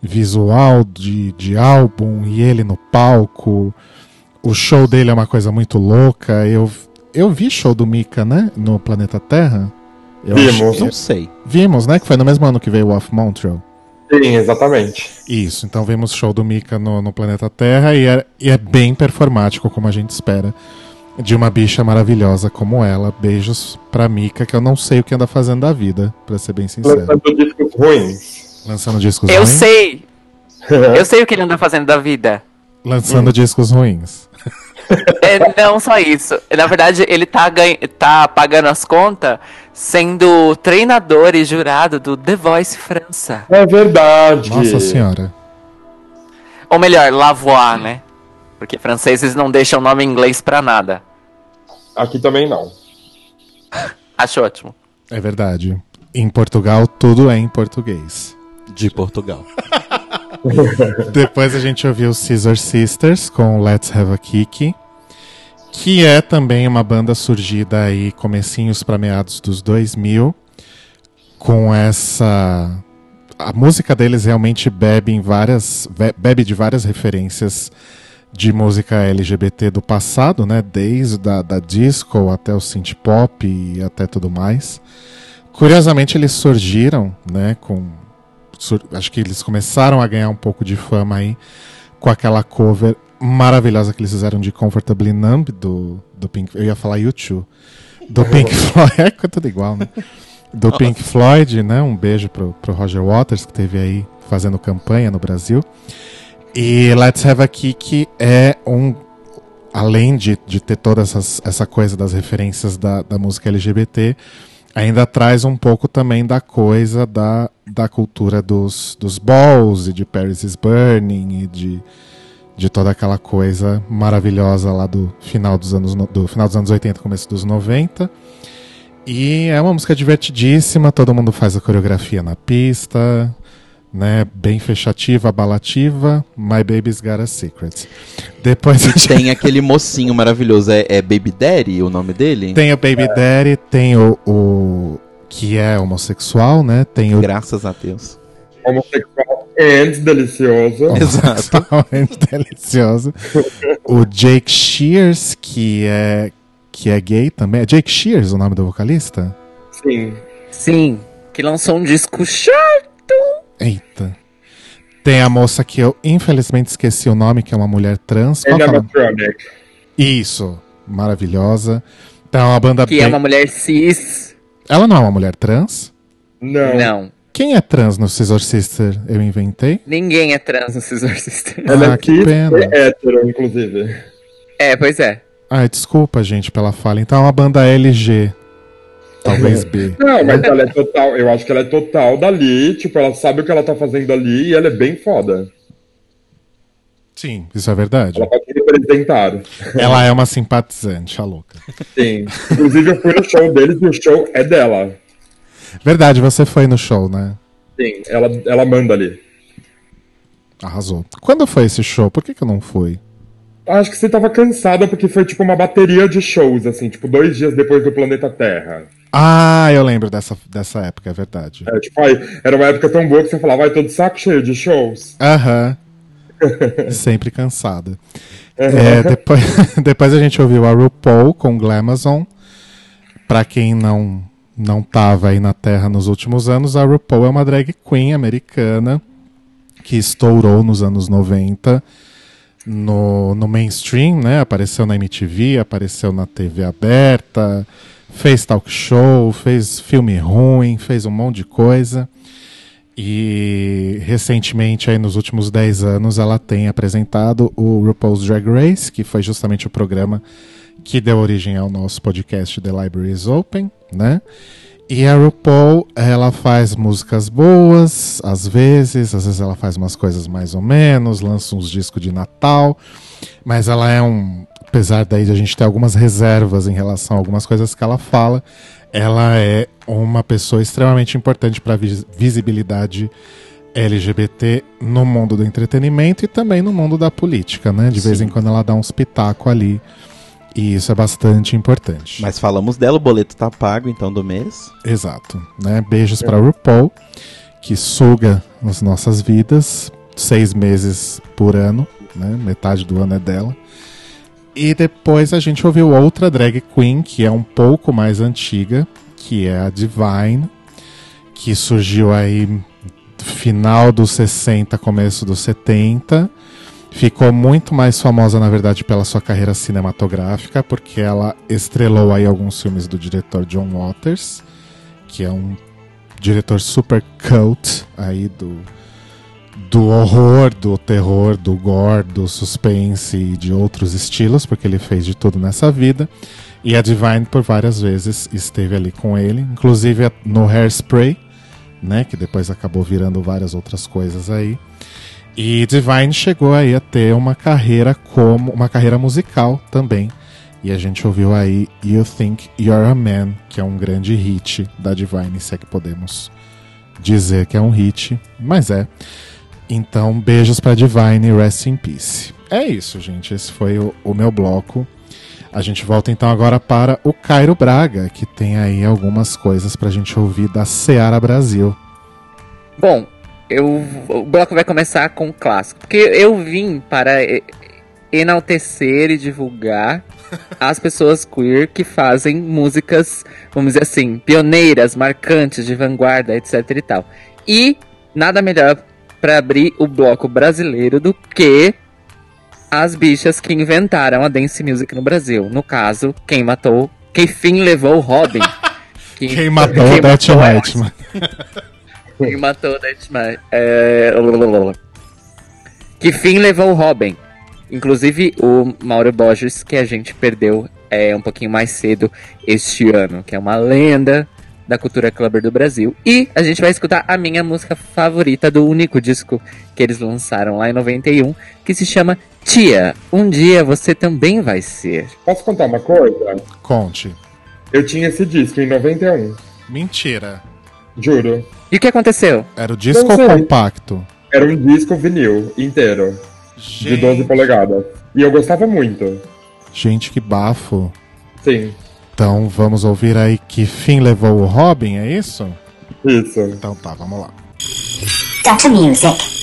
[SPEAKER 1] visual de, de álbum e ele no palco. O show dele é uma coisa muito louca. Eu, eu vi show do Mika, né? No Planeta Terra. Eu
[SPEAKER 2] Vimos.
[SPEAKER 1] acho que-
[SPEAKER 2] Não
[SPEAKER 3] sei.
[SPEAKER 1] Vimos, né? Que foi no mesmo ano que veio o Off Montreal.
[SPEAKER 2] Sim, exatamente.
[SPEAKER 1] Isso, então vimos show do Mika no, no Planeta Terra e é, e é bem performático, como a gente espera, de uma bicha maravilhosa como ela. Beijos pra Mika, que eu não sei o que anda fazendo da vida, pra ser bem sincero.
[SPEAKER 2] Lançando discos ruins.
[SPEAKER 1] Lançando discos
[SPEAKER 4] Eu
[SPEAKER 1] ruins?
[SPEAKER 4] sei! Eu sei o que ele anda fazendo da vida.
[SPEAKER 1] Lançando discos ruins.
[SPEAKER 4] É, não só isso. Na verdade, ele tá, ganha, tá pagando as contas sendo treinador e jurado do The Voice França.
[SPEAKER 2] É verdade.
[SPEAKER 1] Nossa senhora.
[SPEAKER 4] Ou melhor, Lavoie, né? Porque franceses não deixam nome em inglês pra nada.
[SPEAKER 2] Aqui também não.
[SPEAKER 4] Acho ótimo.
[SPEAKER 1] É verdade. Em Portugal, tudo é em português.
[SPEAKER 3] De Portugal.
[SPEAKER 1] Depois a gente ouviu Scissor Sisters com Let's Have a Kiki, que é também uma banda surgida aí comecinhos para meados dos 2000, com essa a música deles realmente bebe em várias be- bebe de várias referências de música LGBT do passado, né, desde da, da disco até o synth pop e até tudo mais. Curiosamente eles surgiram, né, com sur- acho que eles começaram a ganhar um pouco de fama aí com aquela cover maravilhosa que eles fizeram de Comfortably Numb do, do Pink. Eu ia falar YouTube. Do Pink Floyd. É tudo igual, né? Do Pink Floyd, né? Um beijo pro, pro Roger Waters, que teve aí fazendo campanha no Brasil. E Let's Have a Kick é um. Além de, de ter toda essas, essa coisa das referências da, da música LGBT, ainda traz um pouco também da coisa da, da cultura dos, dos balls e de Paris is Burning e de, de toda aquela coisa maravilhosa lá do final dos anos no- do final dos anos 80, começo dos 90. E é uma música divertidíssima, todo mundo faz a coreografia na pista, né? Bem fechativa, abalativa. My Baby's Got a Secret. Depois gente
[SPEAKER 3] Tem aquele mocinho maravilhoso, é, é Baby Daddy o nome dele?
[SPEAKER 1] tem o Baby Daddy, tem o, o que é homossexual, né? Tem o
[SPEAKER 3] Graças a Deus.
[SPEAKER 2] Homossexual and delicioso.
[SPEAKER 1] Exatamente delicioso. O Jake Shears, que é que é gay também. É Jake Shears o nome do vocalista?
[SPEAKER 2] Sim.
[SPEAKER 4] Sim, que lançou um disco chato.
[SPEAKER 1] Eita. Tem a moça que eu infelizmente esqueci o nome, que é uma mulher trans. Que é?
[SPEAKER 2] Animatronic.
[SPEAKER 1] Isso, maravilhosa. Então é uma banda
[SPEAKER 4] Que
[SPEAKER 1] bem...
[SPEAKER 4] é uma mulher cis.
[SPEAKER 1] Ela não é uma mulher trans?
[SPEAKER 2] Não.
[SPEAKER 4] Não.
[SPEAKER 1] Quem é trans no Scissor Sister? Eu inventei?
[SPEAKER 4] Ninguém é trans no Scissor Sisters.
[SPEAKER 2] Ela
[SPEAKER 1] Ah,
[SPEAKER 2] é
[SPEAKER 1] que pena.
[SPEAKER 2] e hétero, inclusive.
[SPEAKER 4] É, pois é.
[SPEAKER 1] Ai, desculpa, gente, pela fala. Então é uma banda LG. Talvez B.
[SPEAKER 2] Não, mas ela é total. Eu acho que ela é total dali. Tipo, ela sabe o que ela tá fazendo ali e ela é bem foda.
[SPEAKER 1] Sim, isso é verdade.
[SPEAKER 2] Ela pode representar.
[SPEAKER 1] Ela é uma simpatizante, a louca.
[SPEAKER 2] Sim. Inclusive, eu fui no show deles e o show é dela.
[SPEAKER 1] Verdade, você foi no show, né?
[SPEAKER 2] Sim, ela, ela manda ali.
[SPEAKER 1] Arrasou. Quando foi esse show? Por que, que eu não fui?
[SPEAKER 2] Acho que você tava cansada porque foi tipo uma bateria de shows, assim, tipo, dois dias depois do planeta Terra.
[SPEAKER 1] Ah, eu lembro dessa, dessa época, é verdade.
[SPEAKER 2] É, tipo, aí, era uma época tão boa que você falava, vai todo saco cheio de shows.
[SPEAKER 1] Aham. Sempre cansada. É, depois, depois a gente ouviu a RuPaul com Glamazon. Pra quem não, não estava aí na Terra nos últimos anos, a RuPaul é uma drag queen americana que estourou nos anos 90 no, no mainstream, né? Apareceu na MTV, apareceu na TV aberta, fez talk show, fez filme ruim, fez um monte de coisa. E recentemente, aí nos últimos 10 anos, ela tem apresentado o RuPaul's Drag Race, que foi justamente o programa que deu origem ao nosso podcast The Library is Open, né? E a RuPaul, ela faz músicas boas, às vezes, às vezes ela faz umas coisas mais ou menos, lança uns discos de Natal, mas ela é um, apesar daí de a gente ter algumas reservas em relação a algumas coisas que ela fala, ela é uma pessoa extremamente importante para a visibilidade LGBT no mundo do entretenimento e também no mundo da política, né? De vez em quando ela dá uns pitaco ali. E isso é bastante importante.
[SPEAKER 3] Mas falamos dela, o boleto tá pago então do mês.
[SPEAKER 1] Exato. Né? Beijos para RuPaul, que suga as nossas vidas seis meses por ano, né? metade do ano é dela. E depois a gente ouviu outra drag queen que é um pouco mais antiga, que é a Divine, que surgiu aí final dos 60, começo dos 70. Ficou muito mais famosa, na verdade, pela sua carreira cinematográfica, porque ela estrelou aí alguns filmes do diretor John Waters, que é um diretor super cult aí do, do horror, do terror, do gore, do suspense e de outros estilos, porque ele fez de tudo nessa vida. E a Divine por várias vezes esteve ali com ele, inclusive no Hairspray, né, que depois acabou virando várias outras coisas aí. E Divine chegou aí a ter uma carreira como uma carreira musical também. E a gente ouviu aí You Think You're a Man, que é um grande hit da Divine, se é que podemos dizer que é um hit, mas é. Então, beijos pra Divine, rest in peace. É isso, gente. Esse foi o, o meu bloco. A gente volta então agora para o Cairo Braga, que tem aí algumas coisas pra gente ouvir da Seara Brasil.
[SPEAKER 4] Bom, eu, o bloco vai começar com um clássico. Porque eu vim para enaltecer e divulgar as pessoas queer que fazem músicas, vamos dizer assim, pioneiras, marcantes, de vanguarda, etc e tal. E nada melhor para abrir o bloco brasileiro do que as bichas que inventaram a dance music no Brasil. No caso, quem matou, quem fim levou o Robin.
[SPEAKER 1] Quem matou o Death
[SPEAKER 4] quem matou o Deathman. É... Que fim levou o Robin? Inclusive o Mauro Borges, que a gente perdeu é, um pouquinho mais cedo este ano, que é uma lenda da cultura clubber do Brasil. E a gente vai escutar a minha música favorita do único disco que eles lançaram lá em 91, que se chama Tia, um dia você também vai ser.
[SPEAKER 2] Posso contar uma coisa?
[SPEAKER 1] Conte.
[SPEAKER 2] Eu tinha esse disco em 91.
[SPEAKER 1] Mentira.
[SPEAKER 2] Juro.
[SPEAKER 4] E o que aconteceu?
[SPEAKER 1] Era o disco ou
[SPEAKER 2] sei.
[SPEAKER 1] compacto?
[SPEAKER 2] Era um disco vinil inteiro. De 12 polegadas. E eu gostava muito.
[SPEAKER 1] Gente, que bafo.
[SPEAKER 2] Sim.
[SPEAKER 1] Então vamos ouvir aí que fim levou o Robin, é isso?
[SPEAKER 2] Isso.
[SPEAKER 1] Então tá, vamos lá.
[SPEAKER 9] Dr. Music.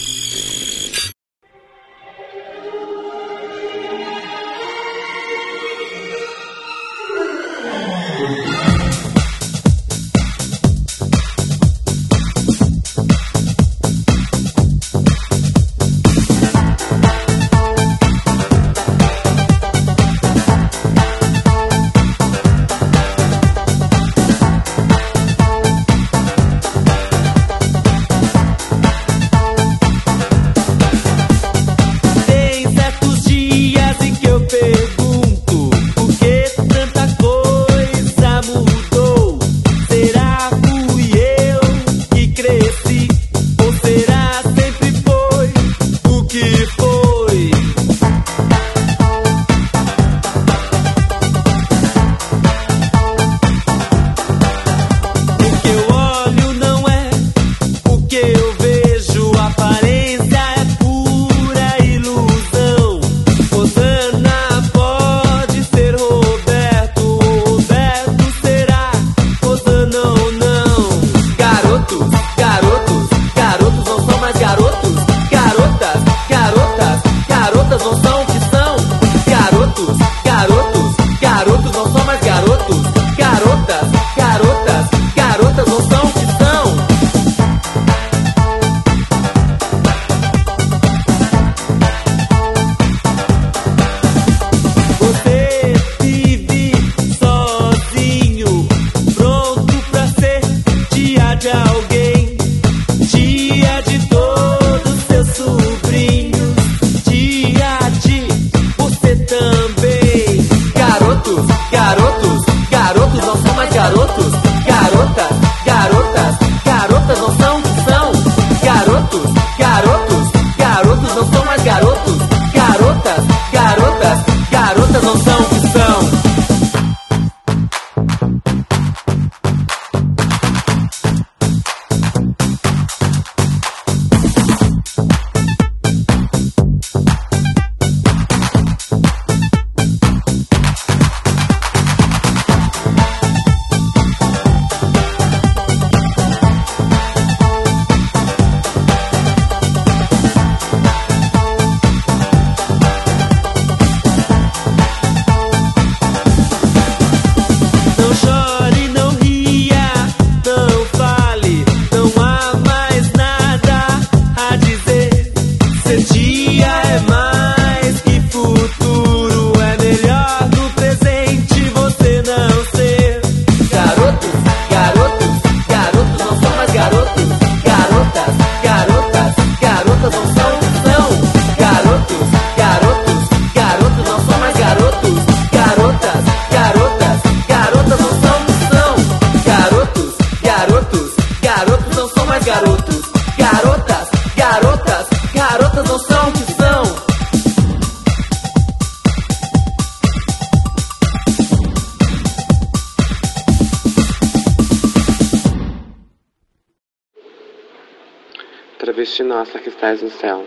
[SPEAKER 17] Estás no céu,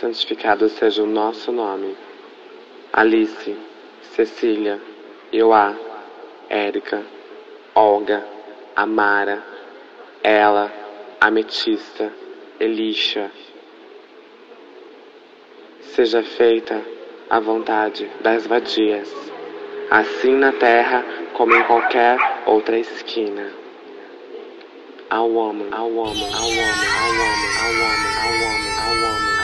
[SPEAKER 17] santificado seja o nosso nome. Alice, Cecília, Ioá, Érica, Olga, Amara, ela, Ametista, Elisha. Seja feita a vontade das vadias, assim na terra como em qualquer outra esquina.
[SPEAKER 10] I want me, I want me, I want me, I want me, I want me, I want me, I want me.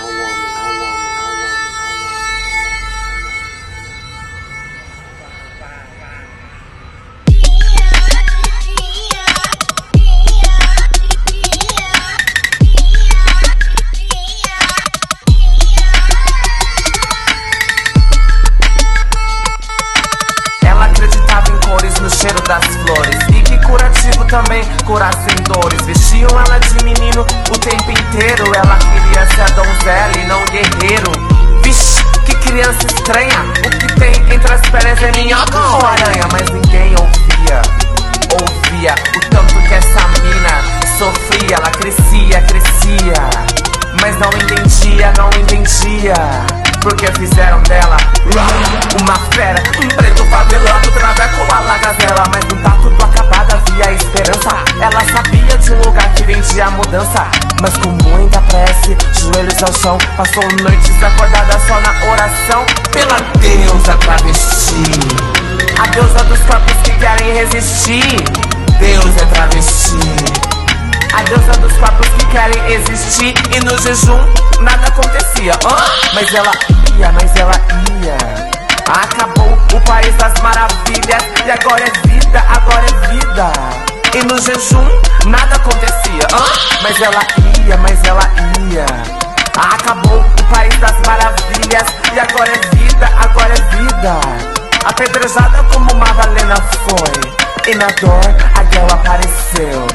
[SPEAKER 10] Porque fizeram dela. Uma fera, um preto favelando a lagazela Mas não tá tudo acabado, havia esperança. Ela sabia de um lugar que vendia mudança. Mas com muita prece, joelhos ao chão Passou noites acordada só na oração Pela deusa travesti. A deusa dos corpos que querem resistir. Deus é travesti a deusa dos corpos que querem existir. E no jejum nada acontecia? Mas ela ia, mas ela ia. Acabou o país das maravilhas. E agora é vida, agora é vida. E no jejum nada acontecia? Mas ela ia, mas ela ia. Acabou o país das maravilhas. E agora é vida, agora é vida. Apedrejada como Madalena foi. E na dor a guerra apareceu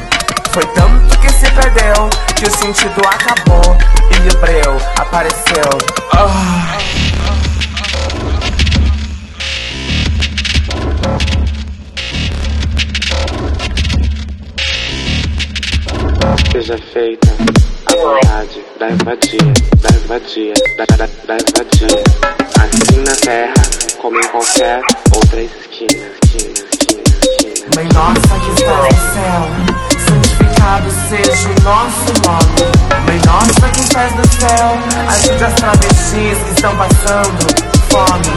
[SPEAKER 10] foi tanto que se perdeu que o sentido acabou e o breu apareceu. Ah.
[SPEAKER 17] Seja feita a vontade das vadias, das vadias, da, da, das vadias. Assim na terra como em qualquer outra esquina, esquina, esquina, esquina.
[SPEAKER 10] Mãe nossa que está no céu, seja o nosso nome. Mãe nossa que estás no céu, ajude as travestis que estão passando fome.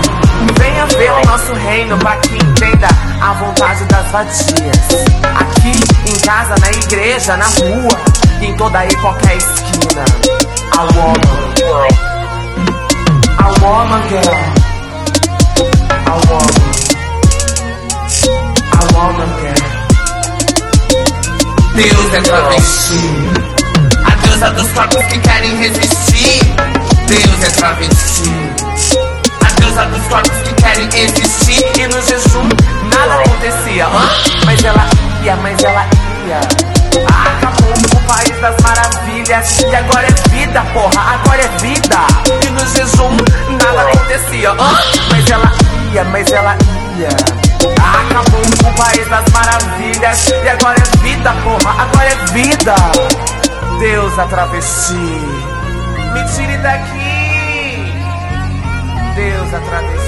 [SPEAKER 10] Venha ver o nosso reino para que entenda a vontade das vadias. Aqui, em casa, na igreja, na rua, em toda e qualquer esquina. A woman. A woman girl. A woman. A woman girl. Deus é travesti. A deusa dos corpos que querem resistir. Deus é travesti. A deusa dos corpos que querem existir. E no jejum nada acontecia. Mas ela ia, mas ela ia. Acabou o país das maravilhas. E agora é vida, porra, agora é vida. E no jejum nada acontecia. Mas ela ia, mas ela ia. Acabou o país das maravilhas. E agora é vida, porra, agora é vida. Deus a travesti. Me tire daqui. Deus a travesti.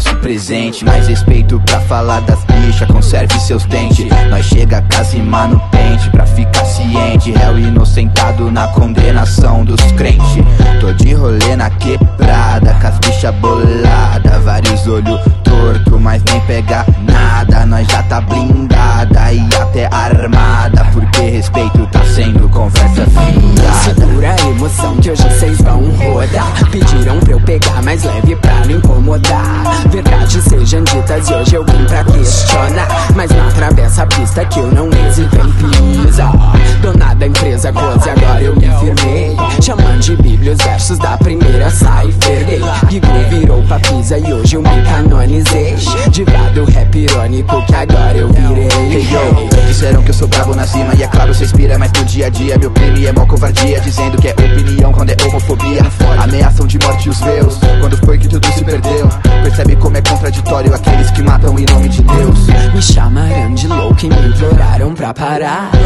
[SPEAKER 18] awesome. Presente. Mais respeito pra falar das bichas Conserve seus dentes. Nós chega quase no pente Pra ficar ciente. Réu inocentado na condenação dos crentes. Tô de rolê na quebrada Com as bichas bolada. Vários olhos torto Mas nem pega nada. Nós já tá blindada E até armada. Porque respeito tá sendo conversa fiada
[SPEAKER 19] Segura a emoção que hoje vocês vão rodar. Pediram pra eu pegar mais leve pra
[SPEAKER 20] quero incomodar. Verdades sejam ditas e hoje eu vim pra questionar. Mas não atravessa a pista que eu não hesito em pisar. Dona da empresa Close, agora eu me firmei. Chamando de bíblia os versos da primeira cipher gay. Gigu virou papisa e hoje eu me canonizei. Diva do rap irônico que agora eu virei.
[SPEAKER 21] Hey disseram que eu sou bravo na cima E é claro, cê inspira, mas no dia a dia Meu crime é mó covardia Dizendo que é opinião quando é homofobia Ameaçam de morte os meus Quando foi que
[SPEAKER 20] parar.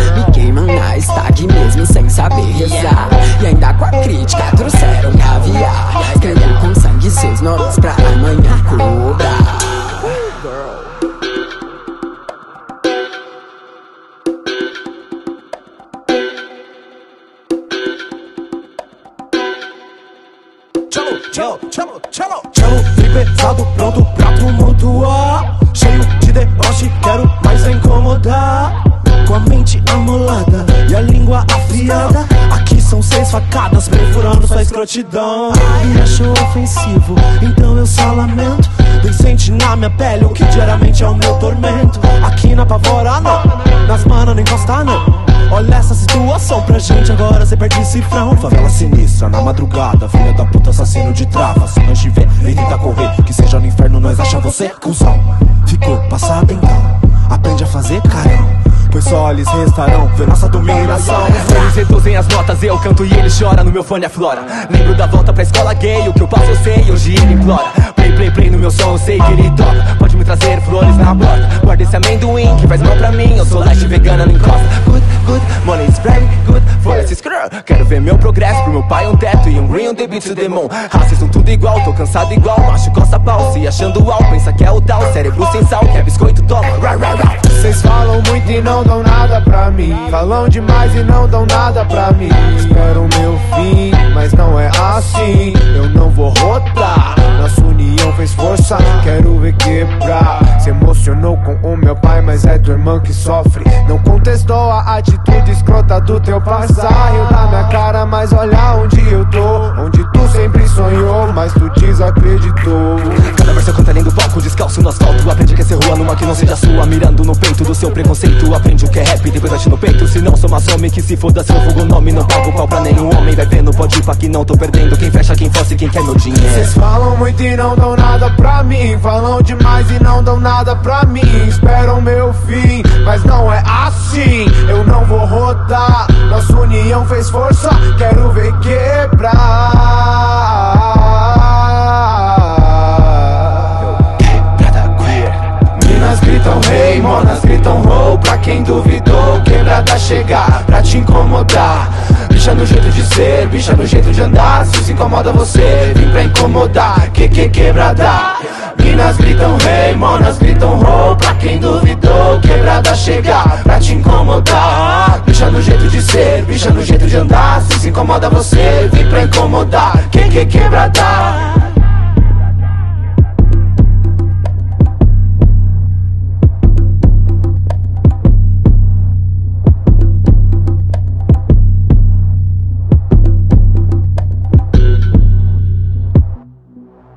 [SPEAKER 22] Escrotidão. Me achou ofensivo, então eu só lamento. Bem sente na minha pele o que diariamente é o meu tormento. Aqui na pavora, não. Nas manas não encosta, não. Olha essa situação pra gente agora, cê perde cifrão. Favela sinistra na madrugada, filha da puta assassino de trava. Se nós tiver, nem tenta correr, que seja no inferno, nós acha você, cuzão. Ficou passado então, aprende a fazer carão. Pois só eles restarão nossa dominação.
[SPEAKER 18] Eles reduzem as notas, eu canto e ele chora no meu fone aflora. Lembro da volta pra escola gay, o que eu passo eu sei, hoje ele implora. Play, play, play no meu som, eu sei que ele toca. Pode me trazer flores na porta. Guarda esse amendoim que faz mal pra mim, eu sou light vegana, não encosta. Good, good, money is very good for esse screw. Quero ver meu progresso, pro meu pai um teto e um green on the beat to the moon. Racismo tudo igual, tô cansado igual, macho costa pau, se achando alto, pensa que é o tal. Cérebro sem sal, quer biscoito, toma.
[SPEAKER 23] Vocês falam muito e não dão nada pra mim. Falam demais e não dão nada pra mim. Espero o meu fim, mas não é assim. Eu não vou rodar. Nossa união fez força, quero ver quebrar. Se emocionou com o meu pai, mas é tua irmã que sofre. Não contestou a atitude escrota do teu passar. Riu na minha cara, mas olha onde eu tô. Onde tu sempre sonhou, mas tu desacreditou.
[SPEAKER 18] Cada verso canta além do palco, descalço no asfalto. Aprende que ser rua numa que não seja sua. Mirando no peito do seu preconceito. Aprende o que é rap, depois bate no peito. Se não, sou some que se foda seu fogo nome. Não pago pau pra nenhum homem. Vai vendo, pode ir pra que não tô perdendo. Quem fecha, quem fosse, quem quer meu dinheiro.
[SPEAKER 23] Vocês falam muito e não dão nada pra mim. Falam demais e não dão nada pra mim. Esperam meu fim, mas não é assim. Eu não vou rodar. Nossa união fez força, quero ver quebrar. Minas gritam rei. Pra quem duvidou, quebrada chegar pra te incomodar. Bicha no jeito de ser, bicha no jeito de andar. Se incomoda você, vim pra incomodar. Que que quebrada? Minas gritam rei, monas gritam roll. Pra quem duvidou, quebrada chegar pra te incomodar. Bicha no jeito de ser, bicha no jeito de andar. Se isso incomoda você, vim pra incomodar. Que que quebrada?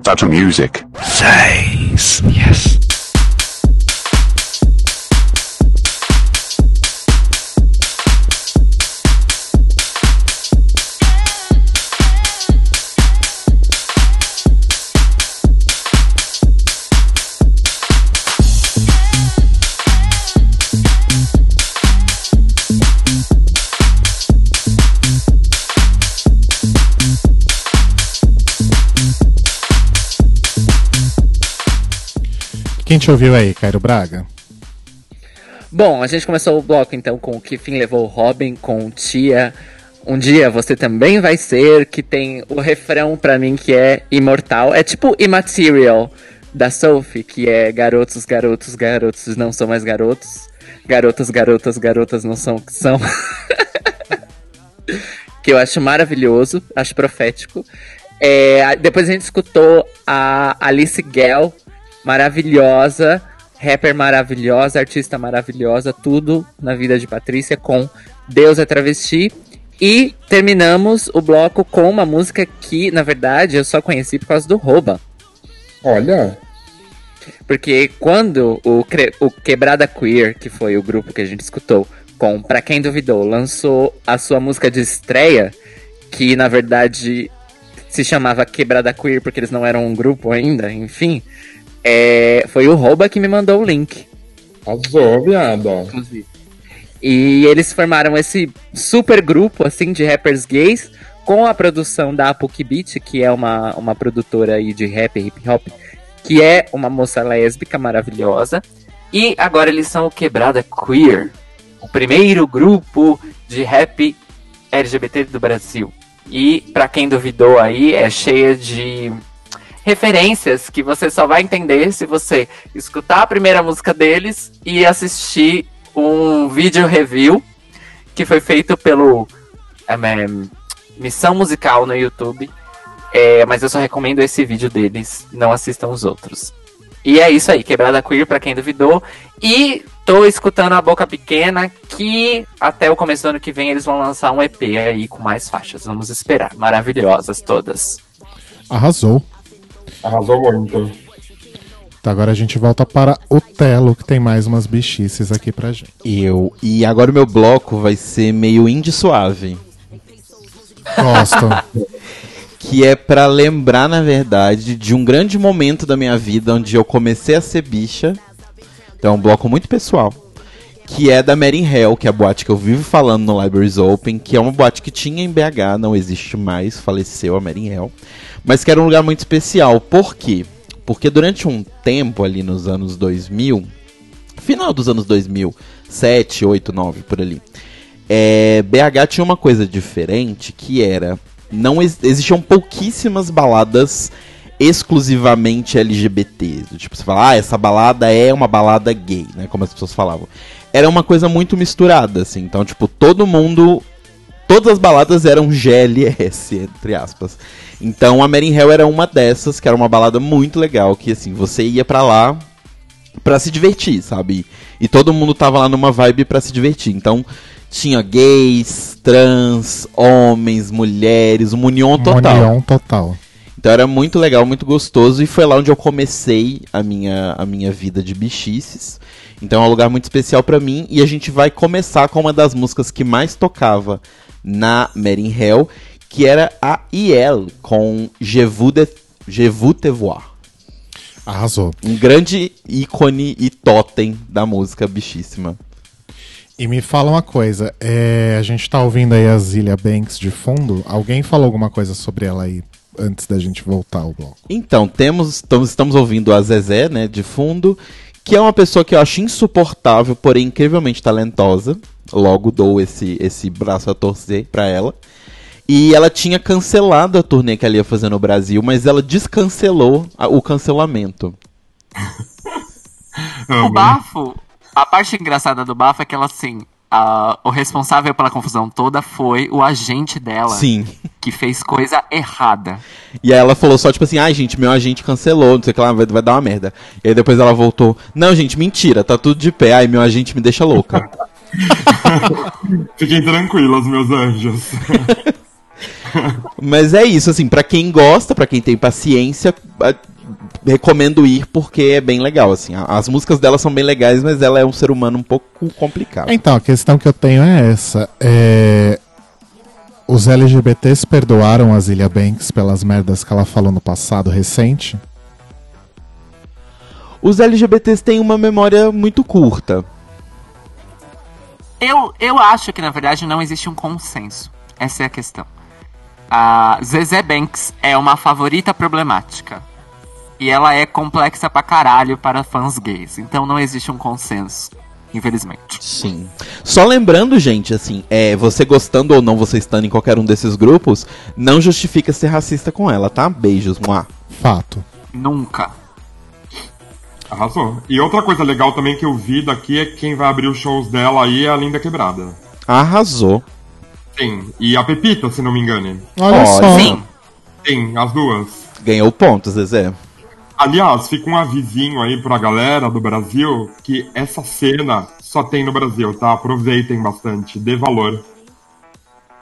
[SPEAKER 24] That's music. Says. Yes.
[SPEAKER 1] Quem te ouviu aí, Cairo Braga?
[SPEAKER 4] Bom, a gente começou o bloco então com o que fim levou o Robin com Tia. Um dia você também vai ser, que tem o refrão pra mim que é imortal. É tipo Immaterial da Sophie, que é garotos, garotos, garotos não são mais garotos. Garotas, garotas, garotas não são o que são. que eu acho maravilhoso, acho profético. É, depois a gente escutou a Alice Gell, maravilhosa, rapper maravilhosa, artista maravilhosa, tudo na vida de Patrícia com Deus é Travesti. E terminamos o bloco com uma música que, na verdade, eu só conheci por causa do Rouba.
[SPEAKER 2] Olha.
[SPEAKER 4] Porque quando o, o Quebrada Queer, que foi o grupo que a gente escutou, com Pra Quem Duvidou, lançou a sua música de estreia, que na verdade se chamava Quebrada Queer porque eles não eram um grupo ainda, enfim. É, foi o Rouba que me mandou o link.
[SPEAKER 2] Arrasou, viado.
[SPEAKER 4] E eles formaram esse super grupo, assim, de rappers gays, com a produção da Apuki Beat, que é uma, uma produtora aí de rap e hip hop, que é uma moça lésbica maravilhosa. E agora eles são o Quebrada Queer, o primeiro grupo de rap LGBT do Brasil. E pra quem duvidou aí, é cheia de referências que você só vai entender se você escutar a primeira música deles e assistir um vídeo review que foi feito pelo em, Missão Musical no YouTube. É, mas eu só recomendo esse vídeo deles, não assistam os outros. E é isso aí, Quebrada Queer pra quem duvidou. E tô escutando a Boca Pequena, que até o começo do ano que vem eles vão lançar um EP aí com mais faixas. Vamos esperar. Maravilhosas todas.
[SPEAKER 1] Arrasou.
[SPEAKER 2] Arrasou muito.
[SPEAKER 1] Então agora a gente volta para o Telo, que tem mais umas bichices aqui pra gente.
[SPEAKER 3] Eu. E agora o meu bloco vai ser meio indie suave.
[SPEAKER 1] Gosto.
[SPEAKER 3] que é pra lembrar, na verdade, de um grande momento da minha vida onde eu comecei a ser bicha. Então é um bloco muito pessoal. Que é da Mary Hell, que é a boate que eu vivo falando no Libraries Open, que é uma boate que tinha em BH, não existe mais, faleceu a Mary Hell. Mas que era um lugar muito especial. Por quê? Porque durante um tempo ali nos anos 2000, final dos anos 2000, 7, 8, 9, por ali, é, BH tinha uma coisa diferente que era não ex- existiam pouquíssimas baladas exclusivamente LGBT. Tipo, você fala, ah, essa balada é uma balada gay, né? Como as pessoas falavam. Era uma coisa muito misturada, assim. Então, tipo, todo mundo. Todas as baladas eram GLS, entre aspas. Então a Mary Hell era uma dessas, que era uma balada muito legal, que assim, você ia pra lá pra se divertir, sabe? E todo mundo tava lá numa vibe pra se divertir. Então, tinha gays, trans, homens, mulheres, uma união total.
[SPEAKER 1] União total.
[SPEAKER 3] Então era muito legal, muito gostoso e foi lá onde eu comecei a minha, a minha vida de bichices. Então é um lugar muito especial pra mim e a gente vai começar com uma das músicas que mais tocava na Mary in Hell, que era a IL com Je vous, de, Je vous te voir.
[SPEAKER 1] Arrasou.
[SPEAKER 3] Um grande ícone e totem da música bichíssima.
[SPEAKER 1] E me fala uma coisa, é, a gente tá ouvindo aí a Zilia Banks de fundo. Alguém falou alguma coisa sobre ela aí antes da gente voltar ao bloco?
[SPEAKER 3] Então, temos, estamos, estamos ouvindo a Zezé, né, de fundo, que é uma pessoa que eu acho insuportável, porém incrivelmente talentosa. Logo dou esse, esse braço a torcer pra ela. E ela tinha cancelado a turnê que ela ia fazer no Brasil, mas ela descancelou a- o cancelamento.
[SPEAKER 4] O bafo, a parte engraçada do bafo é que ela, assim, a- o responsável pela confusão toda foi o agente dela.
[SPEAKER 3] Sim.
[SPEAKER 4] Que fez coisa errada.
[SPEAKER 3] E aí ela falou só, tipo assim, ai gente, meu agente cancelou, não sei o que lá, vai, vai dar uma merda. E aí depois ela voltou, não gente, mentira, tá tudo de pé, ai meu agente me deixa louca.
[SPEAKER 2] Fiquem tranquilos, meus anjos.
[SPEAKER 3] Mas é isso, assim, pra quem gosta, pra quem tem paciência, recomendo ir porque é bem legal, assim. As músicas dela são bem legais, mas ela é um ser humano um pouco complicado.
[SPEAKER 1] Então, a questão que eu tenho é essa. É... Os LGBTs perdoaram a Zilia Banks pelas merdas que ela falou no passado recente?
[SPEAKER 3] Os LGBTs têm uma memória muito curta.
[SPEAKER 4] Eu, eu acho que, na verdade, não existe um consenso. Essa é a questão. A Zezé Banks é uma favorita problemática. E ela é complexa pra caralho para fãs gays. Então não existe um consenso, infelizmente.
[SPEAKER 3] Sim. Só lembrando, gente, assim, é, você gostando ou não, você estando em qualquer um desses grupos, não justifica ser racista com ela, tá? Beijos, muá.
[SPEAKER 1] Fato.
[SPEAKER 4] Nunca.
[SPEAKER 2] Arrasou. E outra coisa legal também que eu vi daqui é que quem vai abrir os shows dela aí é a Linda Quebrada.
[SPEAKER 3] Arrasou.
[SPEAKER 2] Sim. E a Pepita, se não me engano.
[SPEAKER 1] Olha só.
[SPEAKER 3] Sim.
[SPEAKER 2] Sim, as duas.
[SPEAKER 3] Ganhou pontos, Zezé.
[SPEAKER 2] Aliás, fica um avisinho aí pra galera do Brasil que essa cena só tem no Brasil, tá? Aproveitem bastante, dê valor.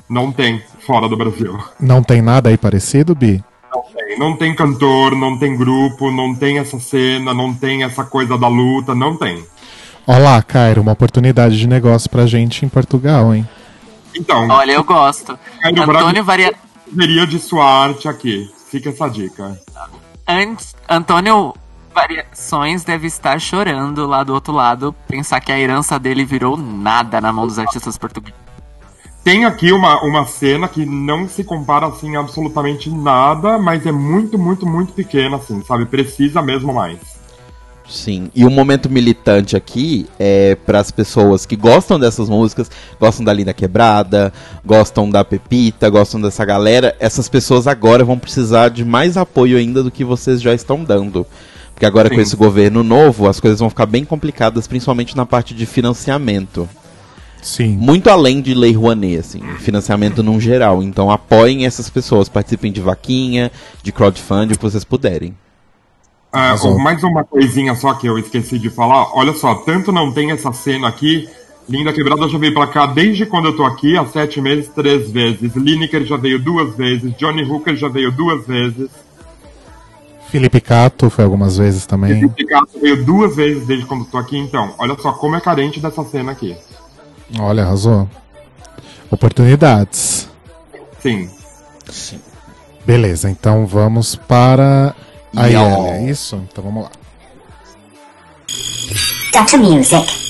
[SPEAKER 2] Não tem fora do Brasil.
[SPEAKER 1] Não tem nada aí parecido, Bi?
[SPEAKER 2] Não tem. Não tem cantor, não tem grupo, não tem essa cena, não tem essa coisa da luta, não tem.
[SPEAKER 1] Olá, Cairo, uma oportunidade de negócio pra gente em Portugal, hein?
[SPEAKER 2] Então,
[SPEAKER 4] Olha, eu gosto.
[SPEAKER 2] Cairo
[SPEAKER 4] Antônio
[SPEAKER 2] Braga
[SPEAKER 4] Varia...
[SPEAKER 2] deveria de sua arte aqui. Fica essa dica.
[SPEAKER 4] Ant- Antônio Variações deve estar chorando lá do outro lado, pensar que a herança dele virou nada na mão dos artistas portugueses.
[SPEAKER 2] Tem aqui uma, uma cena que não se compara assim absolutamente nada, mas é muito, muito, muito pequena, assim, sabe? Precisa mesmo mais.
[SPEAKER 3] Sim, e o momento militante aqui é para as pessoas que gostam dessas músicas, gostam da Linda Quebrada, gostam da Pepita, gostam dessa galera. Essas pessoas agora vão precisar de mais apoio ainda do que vocês já estão dando. Porque agora com
[SPEAKER 2] Sim.
[SPEAKER 3] esse governo novo, as coisas vão ficar bem complicadas, principalmente na parte de financiamento.
[SPEAKER 1] Sim.
[SPEAKER 3] Muito além de Lei Rouanet, assim, financiamento num geral. Então apoiem essas pessoas, participem de vaquinha, de crowdfunding, o que vocês puderem.
[SPEAKER 2] Ah, oh, mais uma coisinha só que eu esqueci de falar. Olha só, tanto não tem essa cena aqui. Linda Quebrada já veio pra cá desde quando eu tô aqui, há sete meses, três vezes. Lineker já veio duas vezes. Johnny Hooker já veio duas vezes.
[SPEAKER 1] Felipe Cato foi algumas vezes também.
[SPEAKER 2] Esse Picasso veio duas vezes desde quando eu tô aqui. Então, olha só como é carente dessa cena aqui.
[SPEAKER 1] Olha, arrasou. Oportunidades.
[SPEAKER 2] Sim.
[SPEAKER 1] Beleza, então vamos para a
[SPEAKER 2] Yo.
[SPEAKER 1] Yeli, é isso? Então vamos lá.
[SPEAKER 9] Dr. Music.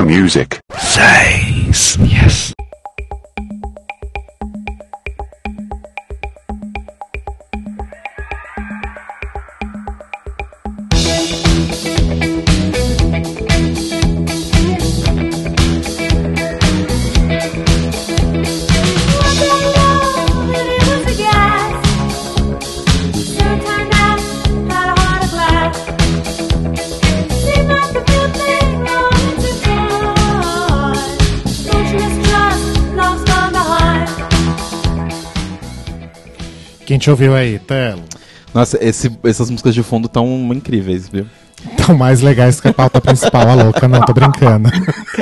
[SPEAKER 25] about music. Says. Yes.
[SPEAKER 1] gente ouviu aí, Telo?
[SPEAKER 3] Nossa, esse, essas músicas de fundo estão incríveis, viu?
[SPEAKER 1] Estão mais legais que a pauta principal, a louca, não, tô brincando.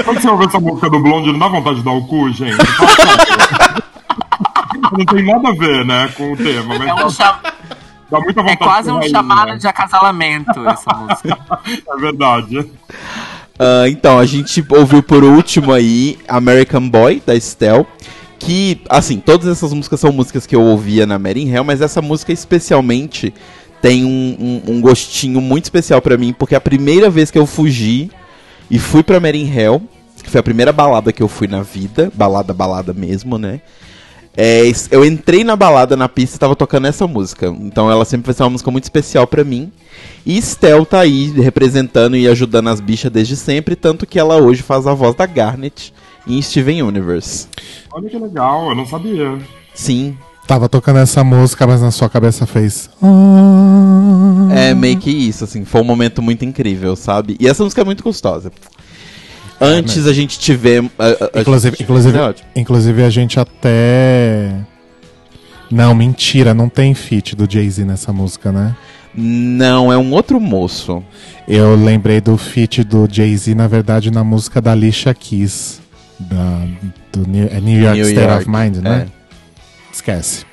[SPEAKER 2] Quando você ouve essa música do Blonde, não dá vontade de dar o cu, gente? não tem nada a ver, né, com o tema. Mas...
[SPEAKER 4] É um cham...
[SPEAKER 2] Dá muita é vontade
[SPEAKER 4] é quase um
[SPEAKER 2] aí,
[SPEAKER 4] chamado né? de acasalamento essa música.
[SPEAKER 2] é verdade.
[SPEAKER 3] Uh, então, a gente ouviu por último aí American Boy, da Estelle que, assim, todas essas músicas são músicas que eu ouvia na Mary Hell, mas essa música especialmente tem um, um, um gostinho muito especial para mim, porque a primeira vez que eu fugi e fui pra Mary Hell, que foi a primeira balada que eu fui na vida, balada, balada mesmo, né? É, eu entrei na balada na pista e tava tocando essa música. Então ela sempre vai ser uma música muito especial para mim. E Estel tá aí representando e ajudando as bichas desde sempre, tanto que ela hoje faz a voz da Garnet em Steven Universe.
[SPEAKER 2] Olha que legal, eu não sabia.
[SPEAKER 3] Sim.
[SPEAKER 1] Tava tocando essa música, mas na sua cabeça fez.
[SPEAKER 3] É meio que isso, assim, foi um momento muito incrível, sabe? E essa música é muito gostosa. Antes a gente tivemos. a- a- a
[SPEAKER 1] Inclusive,
[SPEAKER 3] gente-
[SPEAKER 1] inclusive,
[SPEAKER 3] É ótimo.
[SPEAKER 1] inclusive a gente até. Não, mentira, não tem feat do Jay-Z nessa música, né?
[SPEAKER 3] Não, é um outro moço.
[SPEAKER 1] Eu lembrei do feat do Jay-Z, na verdade, na música da Alicia Keys. Da, do New, é New York
[SPEAKER 3] New
[SPEAKER 1] State
[SPEAKER 3] York,
[SPEAKER 1] of Mind, né?
[SPEAKER 3] é.
[SPEAKER 1] Esquece.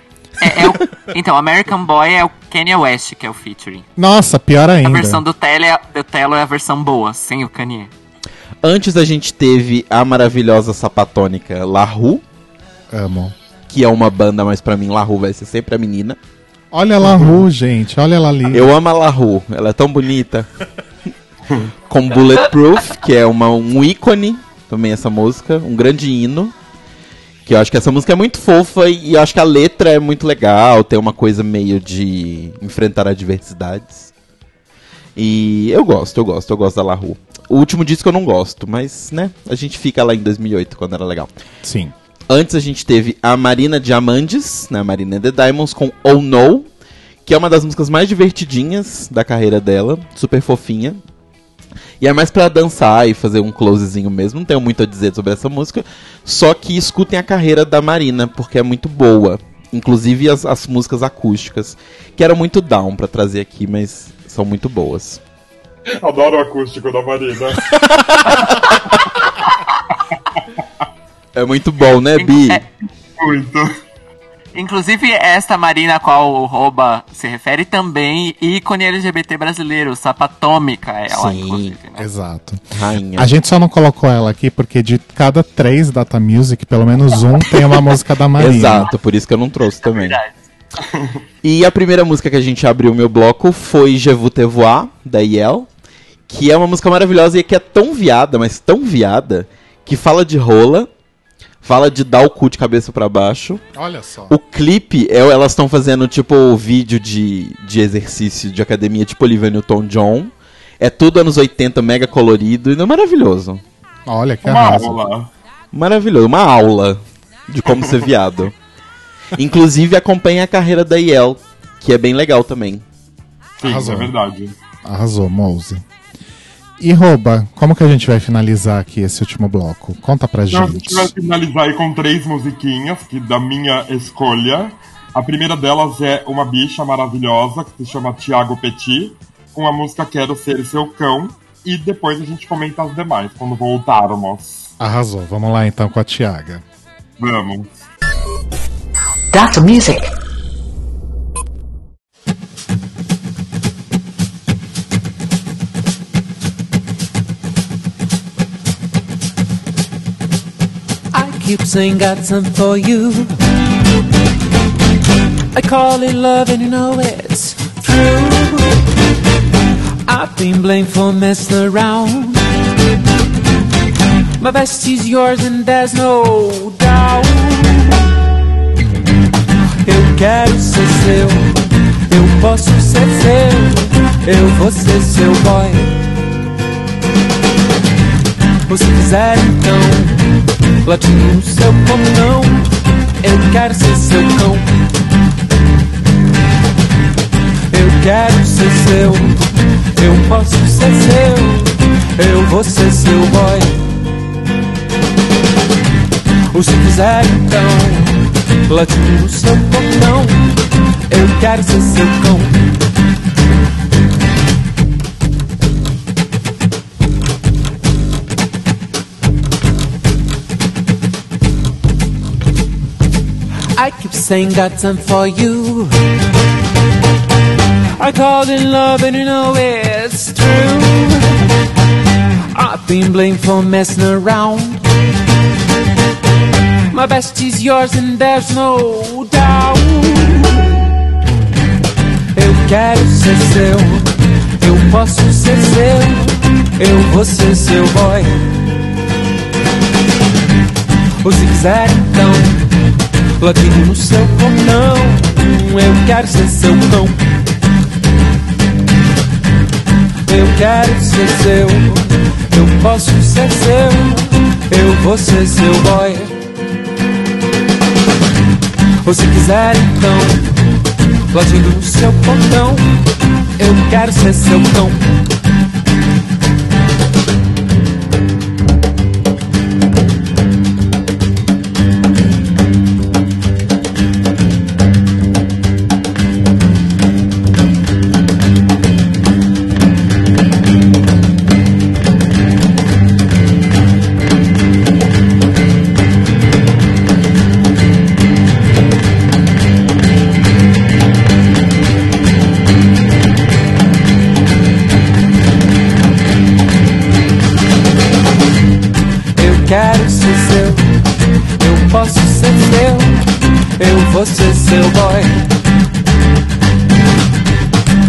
[SPEAKER 4] É, é o- então, American Boy é o Kanye West que é o featuring.
[SPEAKER 1] Nossa, pior ainda.
[SPEAKER 4] A versão do Telo é, do Telo é a versão boa, sem o Kanye.
[SPEAKER 3] Antes a gente teve a maravilhosa sapatônica La Rue,
[SPEAKER 1] Amo.
[SPEAKER 3] que é uma banda, mas pra mim La Rue vai ser sempre a menina.
[SPEAKER 1] Olha lá, Ru, gente. Olha ela ali.
[SPEAKER 3] Eu amo a La Rue, ela é tão bonita. Com Bulletproof, que é uma, um ícone também essa música, um grande hino. Que eu acho que essa música é muito fofa e eu acho que a letra é muito legal, tem uma coisa meio de enfrentar adversidades. E eu gosto, eu gosto, eu gosto da La Rue. O último disco eu não gosto, mas, né, a gente fica lá em 2008, quando era legal.
[SPEAKER 1] Sim.
[SPEAKER 3] Antes a gente teve a Marina Diamantes, né, Marina the Diamonds, com Oh No, que é uma das músicas mais divertidinhas da carreira dela, super fofinha. E é mais pra dançar e fazer um closezinho mesmo, não tenho muito a dizer sobre essa música, só que escutem a carreira da Marina, porque é muito boa. Inclusive as, as músicas acústicas, que eram muito down pra trazer aqui, mas são muito boas.
[SPEAKER 2] Adoro o acústico da Marina.
[SPEAKER 3] É muito bom, né, Bi?
[SPEAKER 2] Muito.
[SPEAKER 4] Inclusive, esta Marina a qual o Rouba se refere também, ícone LGBT brasileiro, sapatômica é ela,
[SPEAKER 3] Sim.
[SPEAKER 4] inclusive. né?
[SPEAKER 1] Exato.
[SPEAKER 3] Rainha.
[SPEAKER 1] A gente só não colocou ela aqui porque de cada três Data Music, pelo menos um tem uma música da Marina.
[SPEAKER 3] Exato, por isso que eu não trouxe também. E a primeira música que a gente abriu o meu bloco foi Je vous te voir, da Yel, que é uma música maravilhosa e que é tão viada, mas tão viada, que fala de rola, fala de dar o cu de cabeça pra baixo.
[SPEAKER 1] Olha só.
[SPEAKER 3] O clipe, é, elas estão fazendo tipo vídeo de, de exercício de academia, tipo Olivia Newton-John. É tudo anos 80, mega colorido, e é maravilhoso.
[SPEAKER 1] Olha que
[SPEAKER 2] Uma
[SPEAKER 1] arraso.
[SPEAKER 2] aula.
[SPEAKER 3] Maravilhoso, uma aula de como ser viado. Inclusive acompanha a carreira da Yel, que é bem legal também.
[SPEAKER 2] Sim,
[SPEAKER 1] Arrasou.
[SPEAKER 2] é verdade.
[SPEAKER 1] Arrasou, Mouse. E Rouba, como que a gente vai finalizar aqui esse último bloco? Conta pra
[SPEAKER 2] Então, a
[SPEAKER 1] gente.
[SPEAKER 2] gente vai finalizar aí com três musiquinhas que da minha escolha. A primeira delas é uma bicha maravilhosa que se chama Tiago Petit, com a música Quero Ser Seu Cão. E depois a gente comenta as demais quando voltarmos.
[SPEAKER 1] Arrasou. Vamos lá então com a Tiaga.
[SPEAKER 2] Vamos.
[SPEAKER 14] Data Music.
[SPEAKER 26] I keep saying got something for you. I call it love and you know it's true. I've been blamed for messing around. My bestie's yours and there's no doubt. Eu quero ser seu, eu posso ser seu, eu vou ser seu boy. Se quiser então latindo no seu pulmão. Eu quero ser seu cão. Eu quero ser seu. Eu posso ser seu. Eu vou ser seu boy. Ou se quiser então latindo no seu pulmão. Eu quero ser seu cão. I keep saying got time for you. I called in love and you know it's true. I've been blamed for messing around. My bestie's yours and there's no doubt. Eu quero ser seu, eu posso ser seu, eu vou ser seu boy. Ou se quiser então Ladino no seu portão, eu quero ser seu cão. Eu quero ser seu, eu posso ser seu, eu vou ser seu boy. Ou se quiser então, latindo no seu portão, eu quero ser seu cão. eu vou ser seu boy.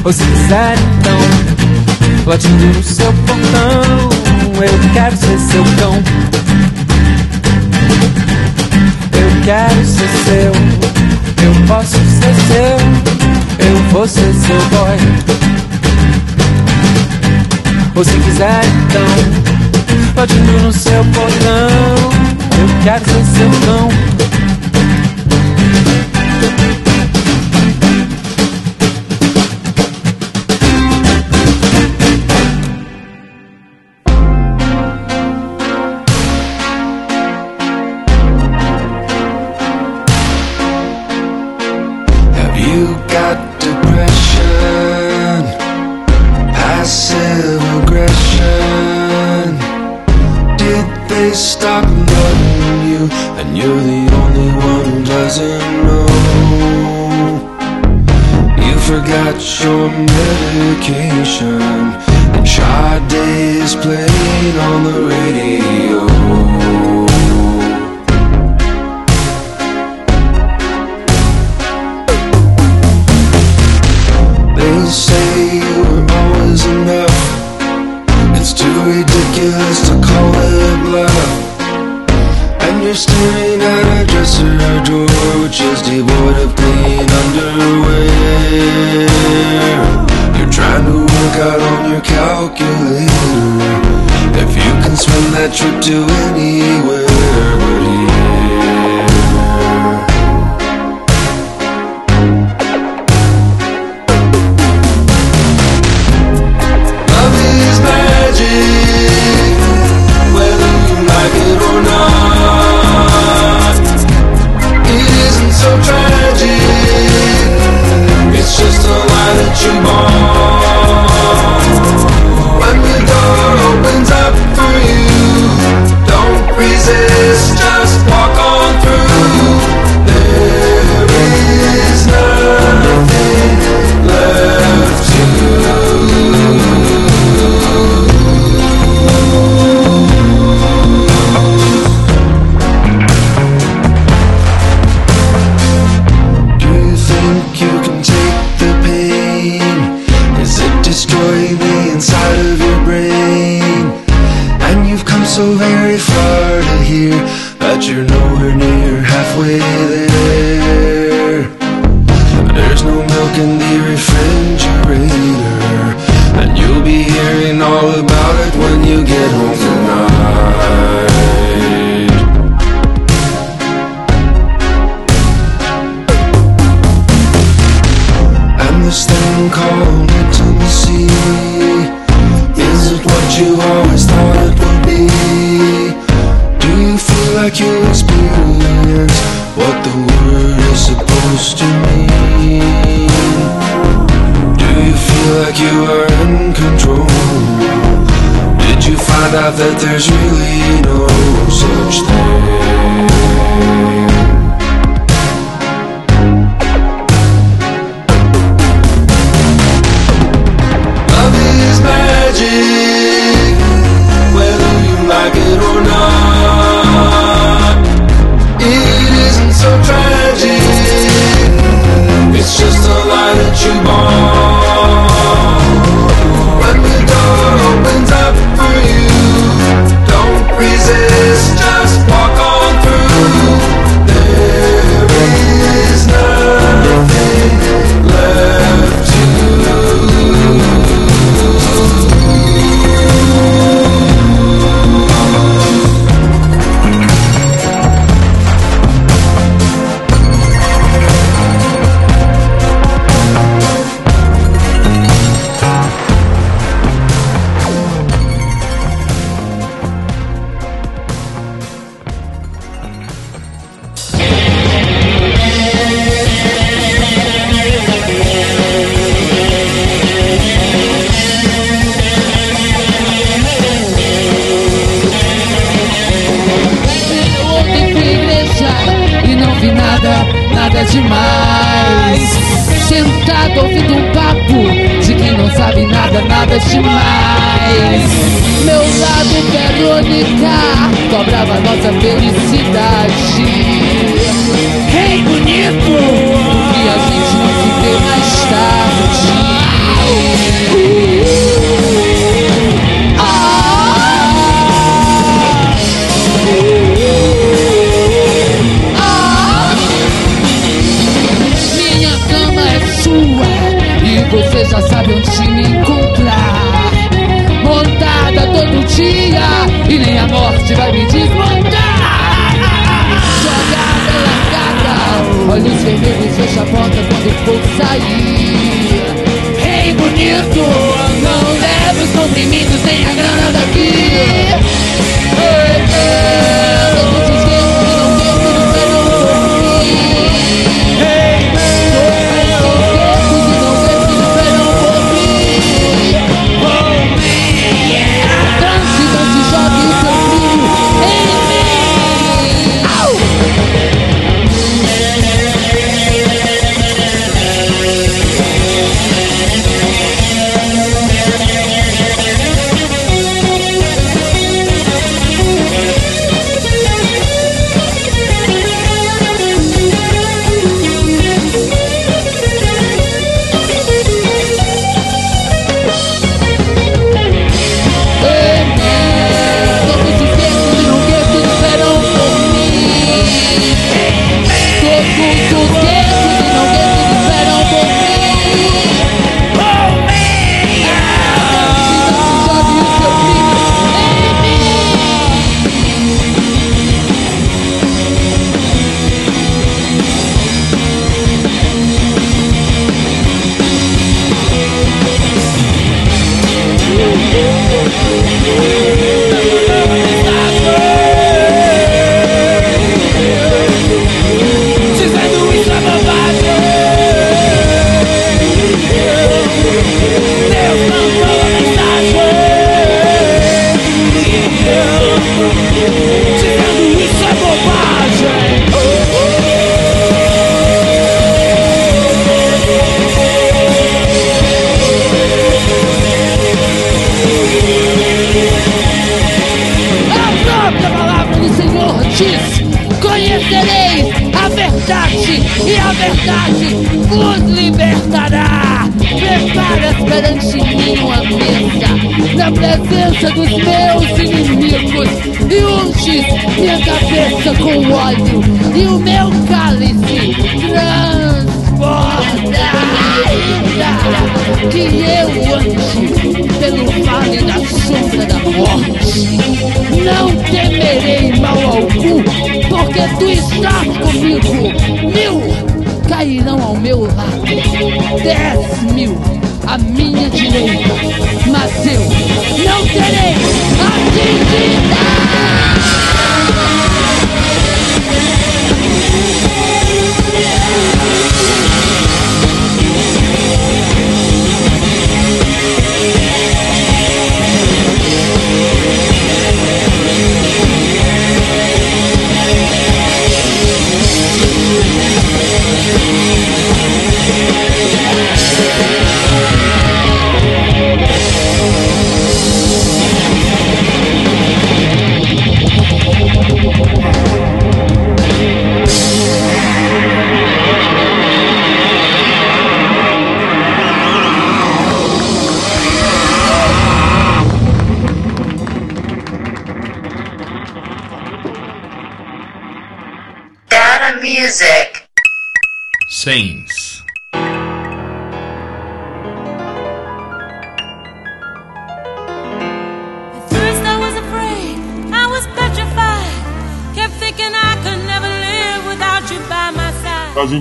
[SPEAKER 26] Ou se é quiser, então, latindo no seu portão, eu quero ser seu cão. Eu quero ser seu, eu posso ser seu, eu vou ser seu boy. Ou se quiser, então, latindo no seu portão, eu quero ser seu cão.
[SPEAKER 19] medication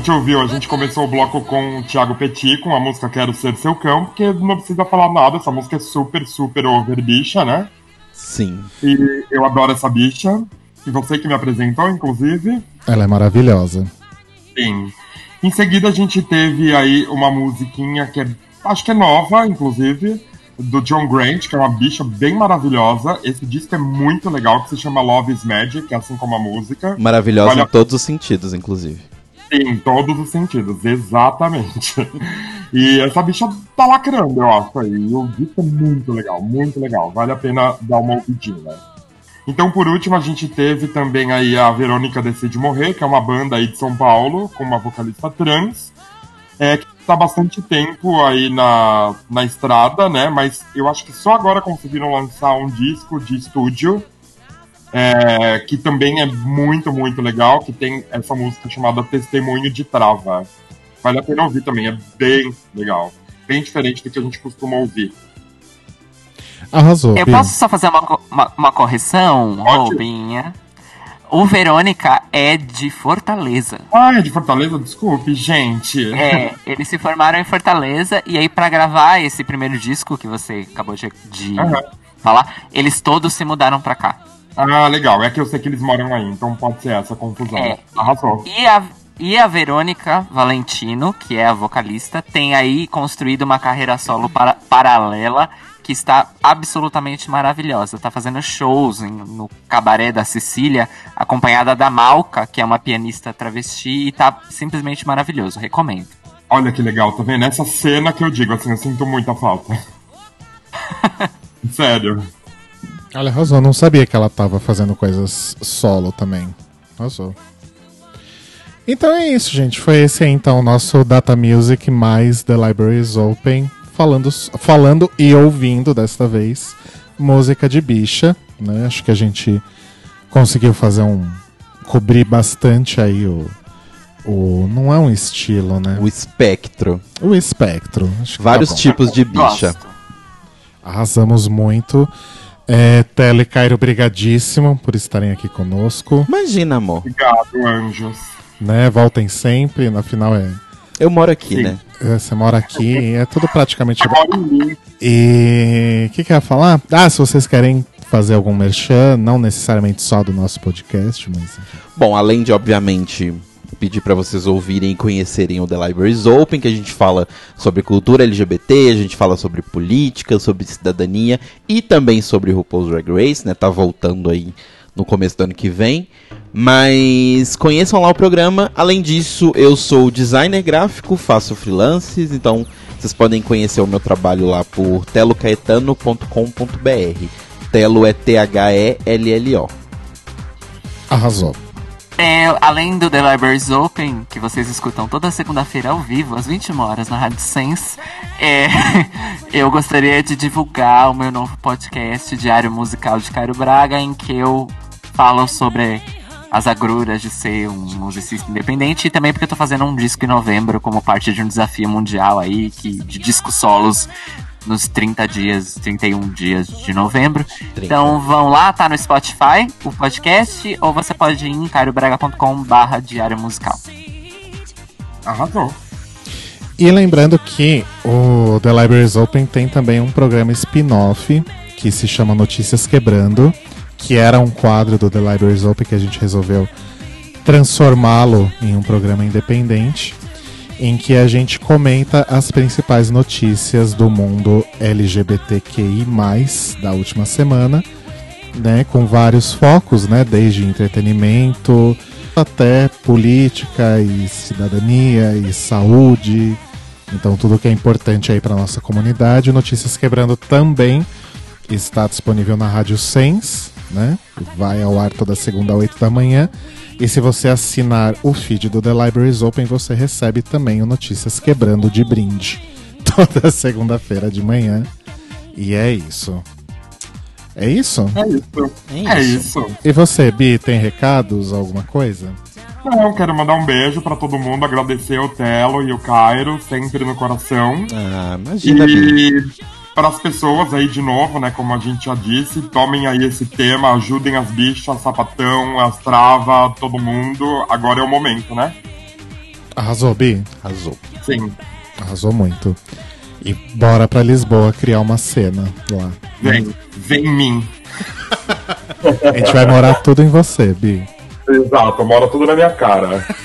[SPEAKER 27] gente
[SPEAKER 2] ouviu, a gente começou o bloco com o Thiago Petit, com a música Quero Ser Seu Cão, porque não precisa falar nada, essa música é super, super over bicha, né?
[SPEAKER 3] Sim.
[SPEAKER 2] E eu adoro essa bicha, e você que me apresentou, inclusive.
[SPEAKER 1] Ela é maravilhosa.
[SPEAKER 2] Sim. Em seguida a gente teve aí uma musiquinha que é, acho que é nova, inclusive, do John Grant, que é uma bicha bem maravilhosa. Esse disco é muito legal, que se chama Love is Magic, assim como a música.
[SPEAKER 3] Maravilhosa
[SPEAKER 2] vale a...
[SPEAKER 3] em todos os sentidos, inclusive.
[SPEAKER 2] Em todos os sentidos, exatamente. E essa bicha tá lacrando, eu acho aí. O disco é muito legal, muito legal. Vale a pena dar uma ouvidinha. Então, por último, a gente teve também aí a Verônica Decide Morrer, que é uma banda aí de São Paulo, com uma vocalista trans, é, que tá bastante tempo aí na, na estrada, né? Mas eu acho que só agora conseguiram lançar um disco de estúdio, é, que também é muito, muito legal, que tem essa música chamada Testemunho de Trava. Vale a pena ouvir também, é bem legal. Bem diferente do que a gente costuma ouvir.
[SPEAKER 1] Arrasou.
[SPEAKER 4] Eu posso só fazer uma, uma, uma correção, Robinha? O Verônica é de Fortaleza.
[SPEAKER 2] Ah, é de Fortaleza? Desculpe, gente.
[SPEAKER 4] É, eles se formaram em Fortaleza e aí pra gravar esse primeiro disco que você acabou de, de
[SPEAKER 2] Aham.
[SPEAKER 4] falar, eles todos se mudaram pra cá.
[SPEAKER 2] Ah, legal. É que eu sei que eles moram aí, então pode ser essa a confusão.
[SPEAKER 4] É.
[SPEAKER 2] Arrasou.
[SPEAKER 4] E a, e a Verônica Valentino, que é a vocalista, tem aí construído uma carreira solo para, paralela que está absolutamente maravilhosa. Tá fazendo shows em- no cabaré da Sicília, acompanhada da Malca, que é uma pianista travesti, e tá simplesmente maravilhoso. Recomendo.
[SPEAKER 2] Olha que legal, tá vendo? Essa cena que eu digo, assim, eu sinto muita falta. Sério.
[SPEAKER 1] Olha, arrasou. Não sabia que ela tava fazendo coisas solo também. Arrasou. Então é isso, gente. Foi esse aí, então, o nosso Data Music mais The Libraries Open. Falando, falando e ouvindo, desta vez, música de bicha. Né? Acho que a gente conseguiu fazer um... Cobrir bastante aí o... o não é um estilo, né?
[SPEAKER 3] O espectro.
[SPEAKER 1] O espectro. Acho que
[SPEAKER 3] Vários
[SPEAKER 1] tá
[SPEAKER 3] tipos de bicha.
[SPEAKER 1] Arrasamos muito. É, Tele Cairo, obrigadíssimo por estarem aqui conosco.
[SPEAKER 3] Imagina, amor.
[SPEAKER 2] Obrigado, anjos.
[SPEAKER 1] Né, voltem sempre, na final é.
[SPEAKER 3] Eu moro aqui, né?
[SPEAKER 1] é, Você mora aqui, é tudo praticamente.
[SPEAKER 2] Eu moro em mim.
[SPEAKER 1] E o que, que eu ia falar? Ah, se vocês querem fazer algum merchan, não necessariamente só do nosso podcast, mas.
[SPEAKER 3] Bom, além de, obviamente, pedir pra vocês ouvirem e conhecerem o The Libraries Open, que a gente fala sobre cultura LGBT, a gente fala sobre política, sobre cidadania e também sobre RuPaul's Drag Race, né? Tá voltando aí no começo do ano que vem. Mas conheçam lá o programa. Além disso, eu sou designer gráfico, faço freelances, então vocês podem conhecer o meu trabalho lá por telocaetano.com.br. Telo é T-H-E-L-L-O.
[SPEAKER 1] Arrasou.
[SPEAKER 4] É, além do The Libraries Open, que vocês escutam toda segunda-feira ao vivo, às 21 horas na Rádio Sense, é, eu gostaria de divulgar o meu novo podcast, Diário Musical de Cairo Braga, em que eu falo sobre as agruras de ser um musicista independente e também porque eu tô fazendo um disco em novembro como parte de um desafio mundial aí que, de discos solos nos 30 dias, 31 dias de novembro. Então vão lá, tá no Spotify, o podcast, ou você pode ir em cariobraga.com barra diário musical.
[SPEAKER 2] Arrasou.
[SPEAKER 1] E lembrando que o The Libraries Open tem também um programa spin-off que se chama Notícias Quebrando, que era um quadro do The Libraries Open que a gente resolveu transformá-lo em um programa independente, em que a gente comenta as principais notícias do mundo LGBTQI+, da última semana, né, com vários focos, né, desde entretenimento até política e cidadania e saúde. Então tudo que é importante aí para nossa comunidade. Notícias Quebrando também está disponível na Rádio Sens, né? Vai ao ar toda segunda às 8 da manhã. E se você assinar o feed do The Libraries Open, você recebe também o Notícias Quebrando de brinde toda segunda-feira de manhã. E é isso. É isso?
[SPEAKER 2] É isso. É isso.
[SPEAKER 1] E você, Bi, tem recados, alguma coisa?
[SPEAKER 2] Não, quero mandar um beijo pra todo mundo, agradecer o Telo e o Cairo, sempre no coração.
[SPEAKER 3] Ah, imagina,
[SPEAKER 2] E para as pessoas aí, de novo, né, como a gente já disse, tomem aí esse tema, ajudem as bichas, sapatão, as travas, todo mundo. Agora é o momento, né?
[SPEAKER 1] Arrasou, Bi?
[SPEAKER 3] Arrasou.
[SPEAKER 2] Sim.
[SPEAKER 1] Arrasou muito. E bora pra Lisboa criar uma cena lá.
[SPEAKER 2] Vem, vem em mim.
[SPEAKER 1] A gente vai morar tudo em você, Bi.
[SPEAKER 2] Exato, mora tudo na minha cara.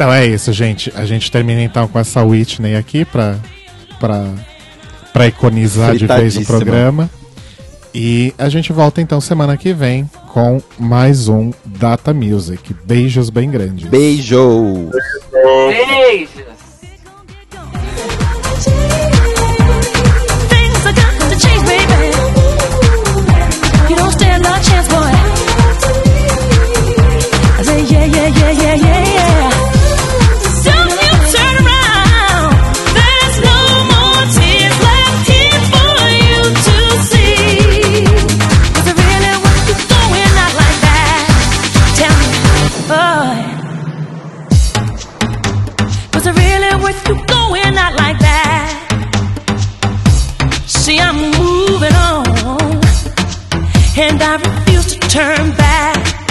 [SPEAKER 1] Então é isso, gente. A gente termina então com essa Whitney aqui pra para iconizar de vez o programa. E a gente volta então semana que vem com mais um Data Music. Beijos bem grandes.
[SPEAKER 4] Beijos.
[SPEAKER 28] Beijo. Beijo.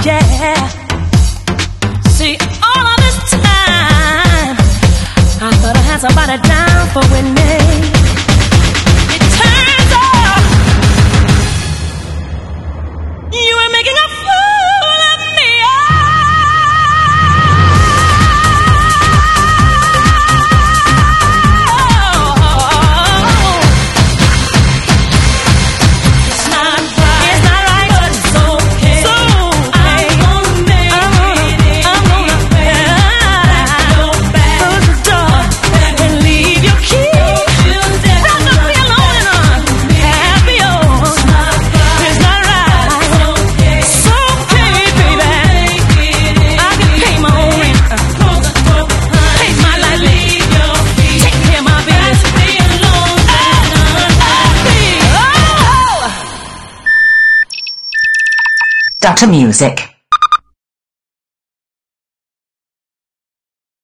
[SPEAKER 28] yeah. See, all of this time, I thought I had somebody down for with me.
[SPEAKER 14] Data Music.